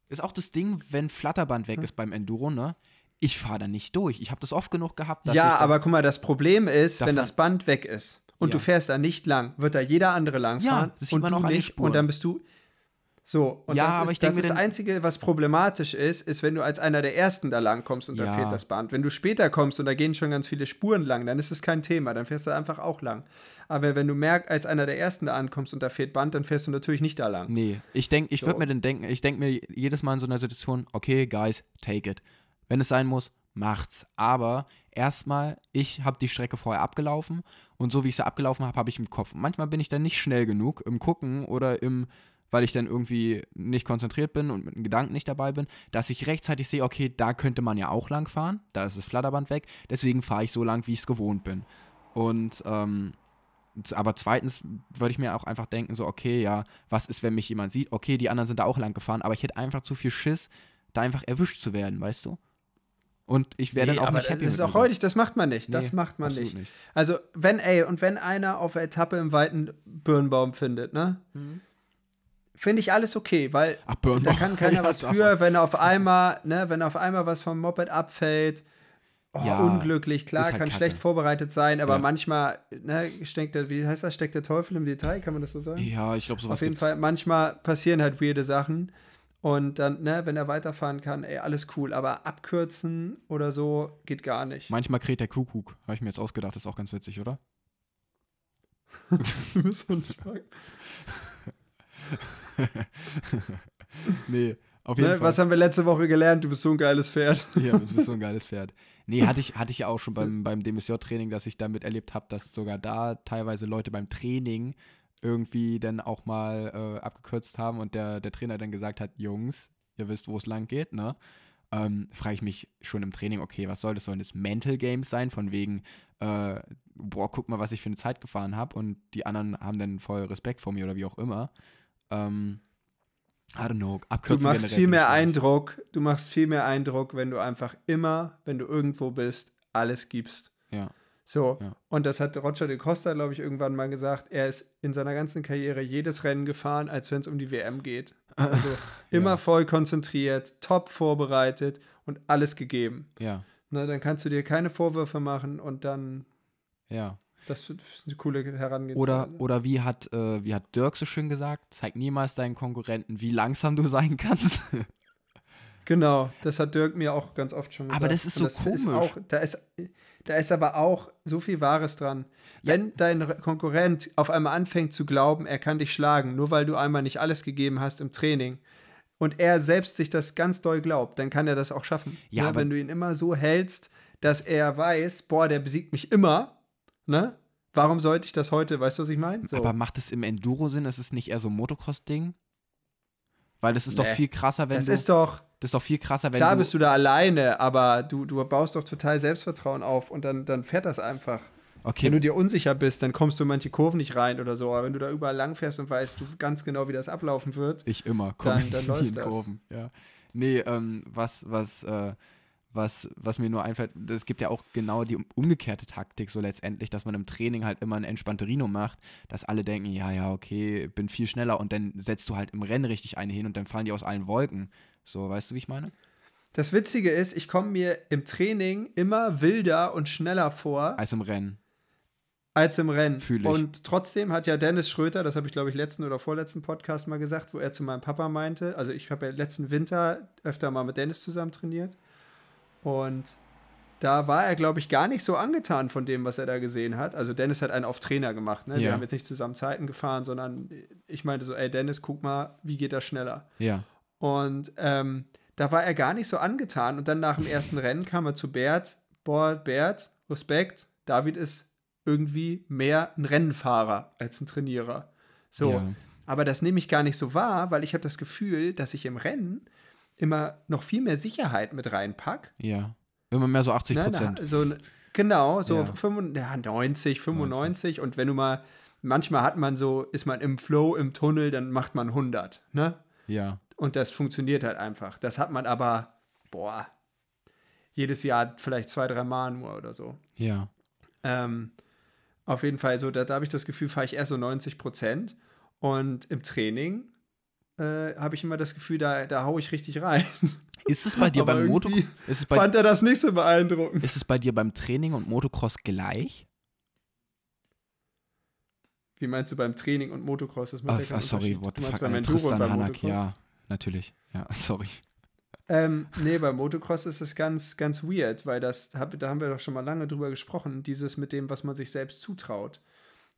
ist auch das Ding, wenn Flatterband weg ist beim Enduro, ne? Ich fahre da nicht durch. Ich habe das oft genug gehabt, dass ja, aber guck mal, das Problem ist, wenn das Band weg ist und Ja. du fährst da nicht lang, wird da jeder andere langfahren Ja, das sieht und man du auch nicht und dann bist du so. Und Ja, das aber ist, ich das, ist das Einzige, was problematisch ist, ist, wenn du als einer der Ersten da lang kommst und da Ja. fehlt das Band. Wenn du später kommst und da gehen schon ganz viele Spuren lang, dann ist es kein Thema, dann fährst du einfach auch lang. Aber wenn du merkst, als einer der Ersten da ankommst und da fehlt Band, dann fährst du natürlich nicht da lang. Nee, ich denke, ich So. würde mir dann denken, ich denke mir jedes Mal in so einer Situation, okay, guys, take it. Wenn es sein muss, macht's. Aber erstmal, ich habe die Strecke vorher abgelaufen und so wie ich sie abgelaufen habe, habe ich im Kopf. Manchmal bin ich dann nicht schnell genug im Gucken oder im, weil ich dann irgendwie nicht konzentriert bin und mit den Gedanken nicht dabei bin, dass ich rechtzeitig sehe, okay, da könnte man ja auch lang fahren, da ist das Flatterband weg, deswegen fahre ich so lang, wie ich es gewohnt bin. Und ähm, aber zweitens würde ich mir auch einfach denken, so, okay, ja, was ist, wenn mich jemand sieht? Okay, die anderen sind da auch lang gefahren, aber ich hätte einfach zu viel Schiss, da einfach erwischt zu werden, weißt du? Und ich wäre Nee, dann auch aber nicht das happy ist mit auch heutig, das macht man nicht. das Nee, macht man absolut nicht. Also, wenn, ey, und wenn einer auf der Etappe im weiten Birnbaum findet, ne? Finde ich alles okay, weil Ach, da kann keiner Ja, was für, wenn auf einmal, ne, wenn auf einmal was vom Moped abfällt. Oh, Ja, unglücklich, klar, halt kann Kacke. schlecht vorbereitet sein, aber Ja. manchmal, ne, steckt der, wie heißt das, steckt der Teufel im Detail, kann man das so sagen? Ja, ich glaube, sowas Auf jeden gibt's. Fall, manchmal passieren halt weirde Sachen. Und dann, ne, wenn er weiterfahren kann, ey, alles cool. Aber abkürzen oder so geht gar nicht. Manchmal kräht der Kuckuck. Habe ich mir jetzt ausgedacht, ist auch ganz witzig, oder? Du bist so ein. nee, auf jeden Ne, Fall. was haben wir letzte Woche gelernt? Du bist so ein geiles Pferd. Ja, du bist so ein geiles Pferd. Nee, hatte ich, hatte ich ja auch schon beim, beim DMSJ-Training, dass ich damit erlebt habe, dass sogar da teilweise Leute beim Training irgendwie dann auch mal äh, abgekürzt haben und der, der Trainer dann gesagt hat, Jungs, ihr wisst, wo es lang geht, ne? Ähm, frage ich mich schon im Training, okay, was soll das? Sollen das Mental Games sein, von wegen, äh, boah, guck mal, was ich für eine Zeit gefahren habe und die anderen haben dann voll Respekt vor mir oder wie auch immer. Ähm, I don't know, Du abkürzen machst viel mehr Eindruck. Du machst viel mehr Eindruck, wenn du einfach immer, wenn du irgendwo bist, alles gibst. Ja, So. Ja. Und das hat Roger de Costa, glaube ich, irgendwann mal gesagt. Er ist in seiner ganzen Karriere jedes Rennen gefahren, als wenn es um die WM geht. Also immer voll konzentriert, top vorbereitet und alles gegeben. ja, Na, dann kannst du dir keine Vorwürfe machen und dann, ja. Das ist eine coole Herangehensweise. Oder, oder wie hat, äh, wie hat Dirk so schön gesagt, zeig niemals deinen Konkurrenten, wie langsam du sein kannst. Genau, das hat Dirk mir auch ganz oft schon gesagt. Aber das ist Und so Ist komisch. auch, da, ist, da ist aber auch so viel Wahres dran. Wenn dein Re- Konkurrent auf einmal anfängt zu glauben, er kann dich schlagen, nur weil du einmal nicht alles gegeben hast im Training, und er selbst sich das ganz doll glaubt, dann kann er das auch schaffen. Ja, ne? aber- Wenn du ihn immer so hältst, dass er weiß, boah, der besiegt mich immer, ne? Warum sollte ich das heute, weißt du, was ich meine? So. Aber macht es im Enduro Sinn? Ist es nicht eher so ein Motocross-Ding? Weil das ist doch Nee. viel krasser, wenn das du. ist doch, das ist doch viel krasser, wenn Klar du. bist du da alleine, aber du, du baust doch total Selbstvertrauen auf und dann, dann fährt das einfach. okay, Wenn du dir unsicher bist, dann kommst du in manche Kurven nicht rein oder so. Aber wenn du da überall lang fährst und weißt du ganz genau, wie das ablaufen wird, ich immer. Komm dann- in dann läuft das. Kurven, Ja. Nee, ähm, was, was, äh, was, was mir nur einfällt, es gibt ja auch genau die um- umgekehrte Taktik, so letztendlich, dass man im Training halt immer ein entspannte Rino macht, dass alle denken, ja, ja, okay, bin viel schneller und dann setzt du halt im Rennen richtig eine hin und dann fallen die aus allen Wolken. So, weißt du, wie ich meine? das Witzige ist, ich komme mir im Training immer wilder und schneller vor Als im Rennen. als im Rennen. Fühl ich. Und trotzdem hat ja Dennis Schröter, das habe ich glaube ich letzten oder vorletzten Podcast mal gesagt, wo er zu meinem Papa meinte, also ich habe ja letzten Winter öfter mal mit Dennis zusammen trainiert und da war er, glaube ich, gar nicht so angetan von dem, was er da gesehen hat. Also Dennis hat einen auf Trainer gemacht. Ne? Wir Ja. haben jetzt nicht zusammen Zeiten gefahren, sondern ich meinte so, ey Dennis, guck mal, wie geht das schneller? Ja. Und ähm, da war er gar nicht so angetan. Und dann nach dem ersten Rennen kam er zu Bert. Boah, Bert, Respekt, David ist irgendwie mehr ein Rennfahrer als ein Trainierer. So. Ja. Aber das nehme ich gar nicht so wahr, weil ich habe das Gefühl, dass ich im Rennen immer noch viel mehr Sicherheit mit reinpack. Ja. Immer mehr so 80 Ne? Prozent. So, Genau, so Ja. 95, ja, 90, 95 und wenn du mal, manchmal hat man so, ist man im Flow, im Tunnel, dann macht man 100, ne? Ja. Und das funktioniert halt einfach. Das hat man aber, boah, jedes Jahr vielleicht zwei, drei Mal nur oder so. Ja. Ähm, auf jeden Fall, so, da, da habe ich das Gefühl, fahre ich eher so 90 Prozent. Und im Training äh, habe ich immer das Gefühl, da, da haue ich richtig rein. Ist es bei dir Aber beim Moto irgendwie ist es bei, Fand er das nicht so beeindruckend. ist es bei dir beim Training und Motocross gleich? Wie meinst du beim Training und Motocross? Das macht Ah, ja sorry, what the fuck, beim Enduro und Tristan beim Hanak, Motocross? ja, natürlich. Ja, sorry. Ähm, nee, beim Motocross ist es ganz, ganz weird, weil das, hab, da haben wir doch schon mal lange drüber gesprochen, dieses mit dem, was man sich selbst zutraut.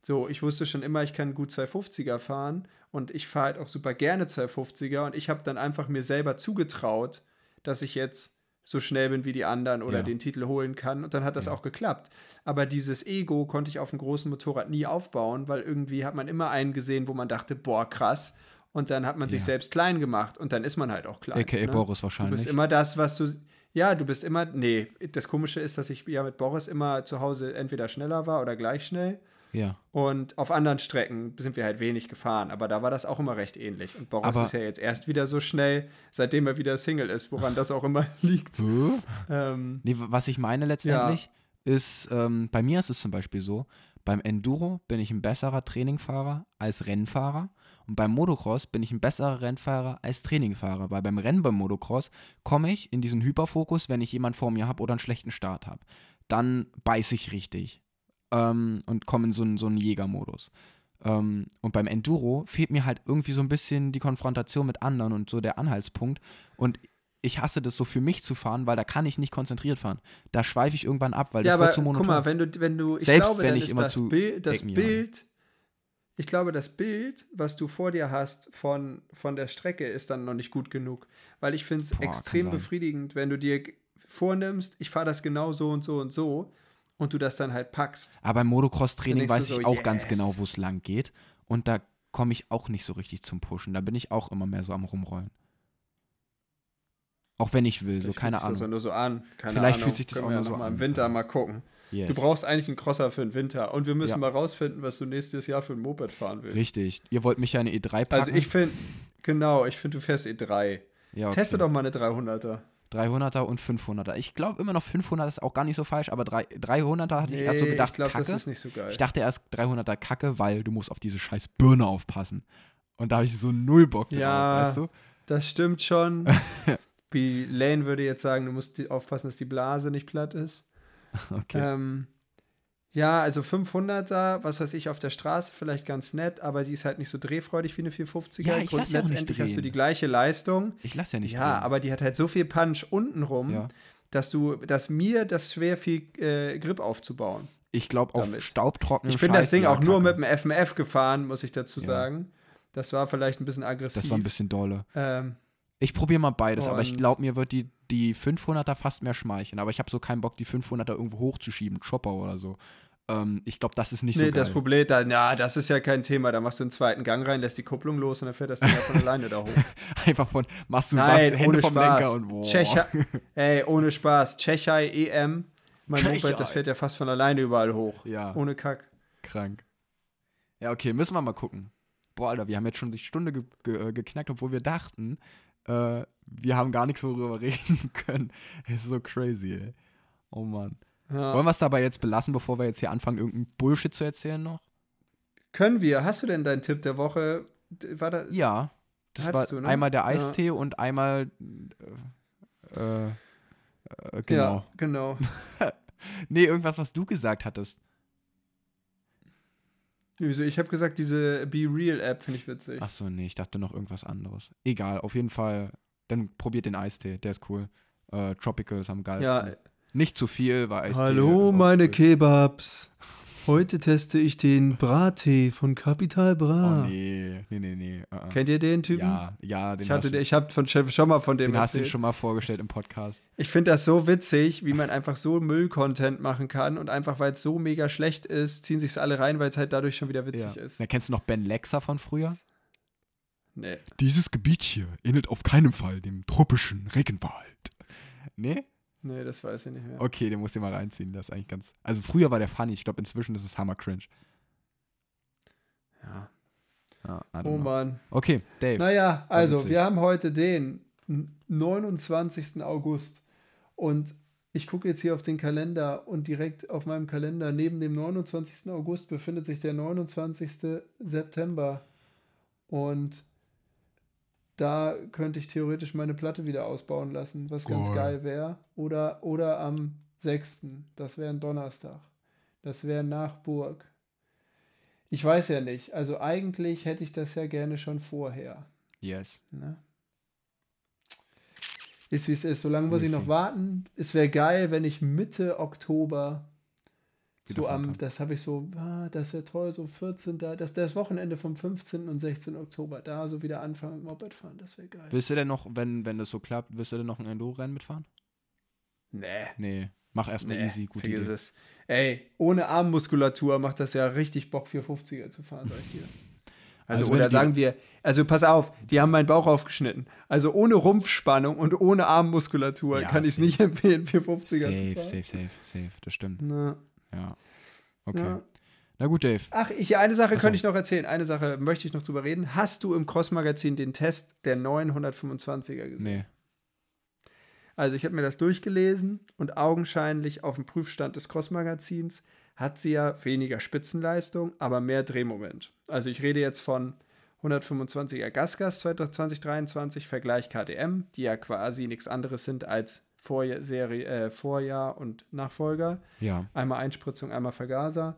So, ich wusste schon immer, ich kann gut 250er fahren und ich fahre halt auch super gerne 250er und ich habe dann einfach mir selber zugetraut, dass ich jetzt so schnell bin wie die anderen oder Ja. den Titel holen kann und dann hat das Ja. auch geklappt. Aber dieses Ego konnte ich auf einem großen Motorrad nie aufbauen, weil irgendwie hat man immer einen gesehen, wo man dachte, boah, krass. Und dann hat man sich Ja. selbst klein gemacht und dann ist man halt auch klein. AKA ne? Boris Du wahrscheinlich. bist immer das, was du. Ja, du bist immer. Nee, das Komische ist, dass ich ja mit Boris immer zu Hause entweder schneller war oder gleich schnell. Ja. Und auf anderen Strecken sind wir halt wenig gefahren. Aber da war das auch immer recht ähnlich. Und Boris Aber- ist ja jetzt erst wieder so schnell, seitdem er wieder Single ist, woran das auch immer liegt. Ähm, Nee, was ich meine letztendlich ist, ähm, bei mir ist es zum Beispiel so, beim Enduro bin ich ein besserer Trainingfahrer als Rennfahrer und beim Motocross bin ich ein besserer Rennfahrer als Trainingfahrer, weil beim Rennen beim Motocross komme ich in diesen Hyperfokus, wenn ich jemanden vor mir habe oder einen schlechten Start habe. Dann beiß ich richtig ähm, und komme in so einen, so einen Jägermodus. Ähm, und beim Enduro fehlt mir halt irgendwie so ein bisschen die Konfrontation mit anderen und so der Anhaltspunkt. Und ich hasse das so für mich zu fahren, weil da kann ich nicht konzentriert fahren. Da schweife ich irgendwann ab, weil ja, das aber wird zu monoton. guck mal, wenn du, wenn du, ich Selbst glaube, wenn dann ich ist immer das zu Bild, das. Bild, ich glaube, das Bild, was du vor dir hast von, von der Strecke, ist dann noch nicht gut genug. Weil ich finde es extrem befriedigend, wenn du dir vornimmst, ich fahre das genau so und so und so und du das dann halt packst. Aber beim Motocross-Training weiß denkst ich so, auch ganz yes. genau, wo es lang geht. Und da komme ich auch nicht so richtig zum Pushen. Da bin ich auch immer mehr so am Rumrollen. Auch wenn ich will, so Vielleicht keine fühlt sich das auch Ahnung. nur so an. Keine Vielleicht Ahnung. fühlt sich das Können auch nur so mal an. im Winter mal gucken. Yes. Du brauchst eigentlich einen Crosser für den Winter und wir müssen Ja. mal rausfinden, was du nächstes Jahr für ein Moped fahren willst. Richtig. Ihr wollt mich ja eine E3 packen. Also ich finde, genau, ich finde, du fährst E3. ja, okay. Teste doch mal eine 300er. 300er und 500er. Ich glaube immer noch 500 ist auch gar nicht so falsch, aber drei- 300er hatte ich erst so Nee, gedacht, ich glaube, das kacke. ist nicht so geil. Ich dachte erst 300er kacke, weil du musst auf diese scheiß Birne aufpassen. Und da habe ich so null Bock drauf, Ja. weißt du? Das stimmt schon. Wie Lane würde jetzt sagen, du musst aufpassen, dass die Blase nicht platt ist. Okay. Ähm, ja, also 500er, was weiß ich, auf der Straße vielleicht ganz nett, aber die ist halt nicht so drehfreudig wie eine 450er. Ja, ich lass ja letztendlich hast du die gleiche Leistung. ich lasse ja nicht ja, drehen. aber die hat halt so viel Punch untenrum, Ja. dass du, dass mir das schwer viel äh, Grip aufzubauen. Ich glaube, auf staubtrockenen Ich bin das Scheiß, Ding ja, auch nur mit dem FMF gefahren, muss ich dazu Ja. sagen. Das war vielleicht ein bisschen aggressiv. Das war ein bisschen dolle. ähm, Ich probiere mal beides, aber ich Und- glaube, mir wird die, die 500er fast mehr schmeicheln. Aber ich habe so keinen Bock, die 500er irgendwo hochzuschieben, Chopper oder so. Ähm, ich glaube, das ist nicht nee, so geil. das Problem, da, ja, das ist ja kein Thema. Da machst du einen zweiten Gang rein, lässt die Kupplung los und dann fährt das Ding ja von alleine da hoch. Einfach von, machst du Nein, was, Hände ohne vom Spaß. Lenker und boah. Tschecha, ey, ohne Spaß. Tschechei EM. Mein Tschechei. Moped, das fährt ja fast von alleine überall hoch. Ja, Ohne Kack. krank. Ja, okay, müssen wir mal gucken. Boah, Alter, wir haben jetzt schon die Stunde ge ge äh, geknackt, obwohl wir dachten, äh, wir haben gar nichts, worüber reden können. ist so crazy, ey. Oh Mann. Ja. Wollen wir es dabei jetzt belassen, bevor wir jetzt hier anfangen, irgendeinen Bullshit zu erzählen noch? Können wir? Hast du denn deinen Tipp der Woche? War da, Ja. Das war du, ne? einmal der Ja. Eistee und einmal äh, äh, äh, genau. Ja, genau. Nee, irgendwas, was du gesagt hattest. Wieso? Ich habe gesagt, diese Be Real App finde ich witzig. Ach so, nee, ich dachte noch irgendwas anderes. Egal, auf jeden Fall. Dann probiert den Eistee, der ist cool. Äh, Tropical ist am geilsten. ja, Nicht zu viel, weil Eistee. Hallo meine cool. Kebabs. Heute teste ich den Brattee von Capital Bra. Oh nee, nee, nee, nee. uh -uh. Kennt ihr den Typen? Ja, ja, den ich hatte, hast, du- ich habe von Chef schon mal von dem den hast du schon mal vorgestellt im Podcast. Ich finde das so witzig, wie man einfach so Müll-Content machen kann und einfach, weil es so mega schlecht ist, ziehen sich alle rein, weil es halt dadurch schon wieder witzig Ja. ist. Na, kennst du noch Ben Lexer von früher? Nee. Dieses Gebiet hier ähnelt auf keinen Fall dem tropischen Regenwald. Nee? Nee, das weiß ich nicht mehr. Okay, den musst du mal reinziehen. Das ist eigentlich ganz. Also früher war der funny, ich glaube inzwischen ist es hammer cringe. Ja. Ja, Oh know. Mann. Okay, Dave. Naja, also witzig. wir haben heute den 29. August und ich gucke jetzt hier auf den Kalender und direkt auf meinem Kalender neben dem 29. August befindet sich der 29. September und da könnte ich theoretisch meine Platte wieder ausbauen lassen, was ganz Geil. wäre. Oder, oder am 6. Das wäre ein Donnerstag. Das wäre nach Burg. Ich weiß ja nicht. Also eigentlich hätte ich das ja gerne schon vorher. Yes. Ne? Ist wie es ist. Solange muss ich noch warten. Es wäre geil, wenn ich Mitte Oktober so am, kann. das habe ich so, ah, das wäre toll, so 14. Das, das Wochenende vom 15. und 16. Oktober, da so wieder anfangen mit Moped fahren, das wäre geil. Willst du denn noch, wenn, wenn das so klappt, willst du denn noch ein Enduro-Rennen mitfahren? Nee, Nee. Mach erstmal nee, easy, gute vergiss Idee. es. Ey, ohne Armmuskulatur macht das ja richtig Bock, 450er zu fahren, sag ich dir. Also, Also oder sagen wir, also pass auf, die haben meinen Bauch aufgeschnitten. Also ohne Rumpfspannung und ohne Armmuskulatur Ja, kann ich es nicht empfehlen, 450er zu Safe, fahren. safe, safe, safe. Das stimmt. Na, Ja. Okay. ja. Na gut, Dave. Ach, ich, eine Sache Ach so. könnte ich noch erzählen. Eine Sache möchte ich noch drüber reden. Hast du im Cross-Magazin den Test der 925er gesehen? Nee. Also ich habe mir das durchgelesen und augenscheinlich auf dem Prüfstand des Cross-Magazins hat sie ja weniger Spitzenleistung, aber mehr Drehmoment. Also ich rede jetzt von 125er Gasgas 2023 Vergleich KTM, die ja quasi nichts anderes sind als Vorjahr, Serie, äh, Vorjahr und Nachfolger. Ja. Einmal Einspritzung, einmal Vergaser.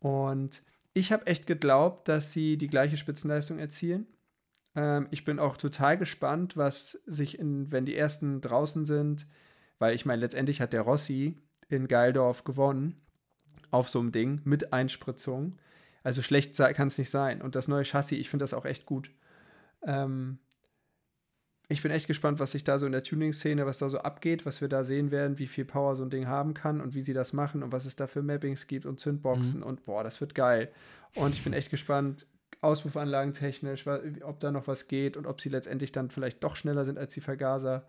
Und ich habe echt geglaubt, dass sie die gleiche Spitzenleistung erzielen. Ähm, ich bin auch total gespannt, was sich in, wenn die ersten draußen sind, weil ich meine, letztendlich hat der Rossi in Geildorf gewonnen auf so einem Ding mit Einspritzung. Also schlecht kann es nicht sein. Und das neue Chassis, ich finde das auch echt gut. Ähm, ich bin echt gespannt, was sich da so in der Tuning-Szene, was da so abgeht, was wir da sehen werden, wie viel Power so ein Ding haben kann und wie sie das machen und was es da für Mappings gibt und Zündboxen und boah, das wird geil. Und ich bin echt gespannt, Auspuffanlagen technisch, ob da noch was geht und ob sie letztendlich dann vielleicht doch schneller sind als die Vergaser.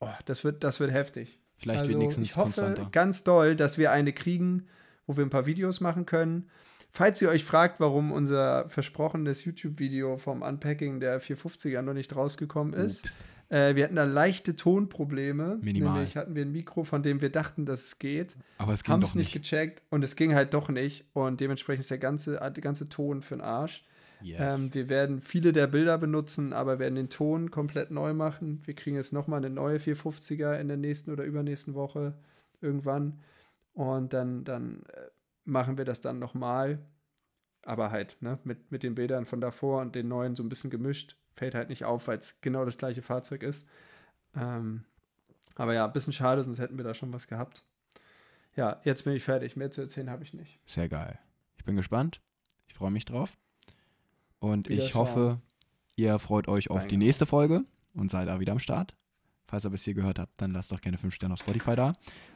Oh, das wird, das wird heftig. Vielleicht wird wenigstens ich hoffe konstanter. ganz doll, dass wir eine kriegen, wo wir ein paar Videos machen können. Falls ihr euch fragt, warum unser versprochenes YouTube-Video vom Unpacking der 450er noch nicht rausgekommen ist, Ups. äh, wir hatten da leichte Tonprobleme. Minimal. Nämlich hatten wir ein Mikro, von dem wir dachten, dass es geht, Aber es ging haben doch es nicht nicht. gecheckt und es ging halt doch nicht. Und dementsprechend ist der ganze, der ganze Ton für den Arsch. Yes. Ähm, wir werden viele der Bilder benutzen, aber werden den Ton komplett neu machen. Wir kriegen jetzt nochmal eine neue 450er in der nächsten oder übernächsten Woche irgendwann. Und dann, dann äh, machen wir das dann nochmal. Aber halt, ne, mit, mit den Bildern von davor und den neuen so ein bisschen gemischt. Fällt halt nicht auf, weil es genau das gleiche Fahrzeug ist. Ähm, aber ja, ein bisschen schade, sonst hätten wir da schon was gehabt. Ja, jetzt bin ich fertig. Mehr zu erzählen habe ich nicht. Sehr geil. Ich bin gespannt. Ich freue mich drauf. Und Wieder ich hoffe, ihr freut euch auf die Reingehauen. nächste Folge und seid da wieder am Start. Falls ihr bis hier gehört habt, dann lasst doch gerne 5 Sterne auf Spotify da.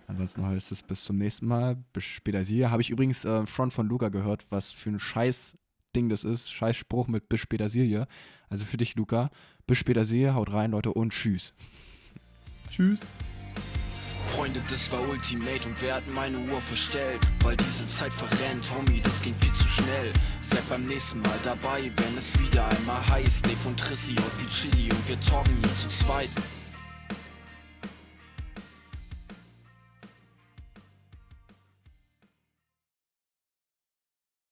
Ansonsten heißt es bis zum nächsten Mal. Bis später hier. Habe ich übrigens äh, Front von Luca gehört, was für ein scheiß Ding das ist. Scheiß Spruch mit bis später hier. Also für dich, Luca. Bis später hier. Haut rein, Leute, und tschüss. Tschüss. Freunde, das war Ultimate und wer hat meine Uhr verstellt? Weil diese Zeit verrennt, Homie, das ging viel zu schnell. Seid beim nächsten Mal dabei, wenn es wieder einmal heißt. Dave und Trissi und wie Chili und wir talken hier zu zweit.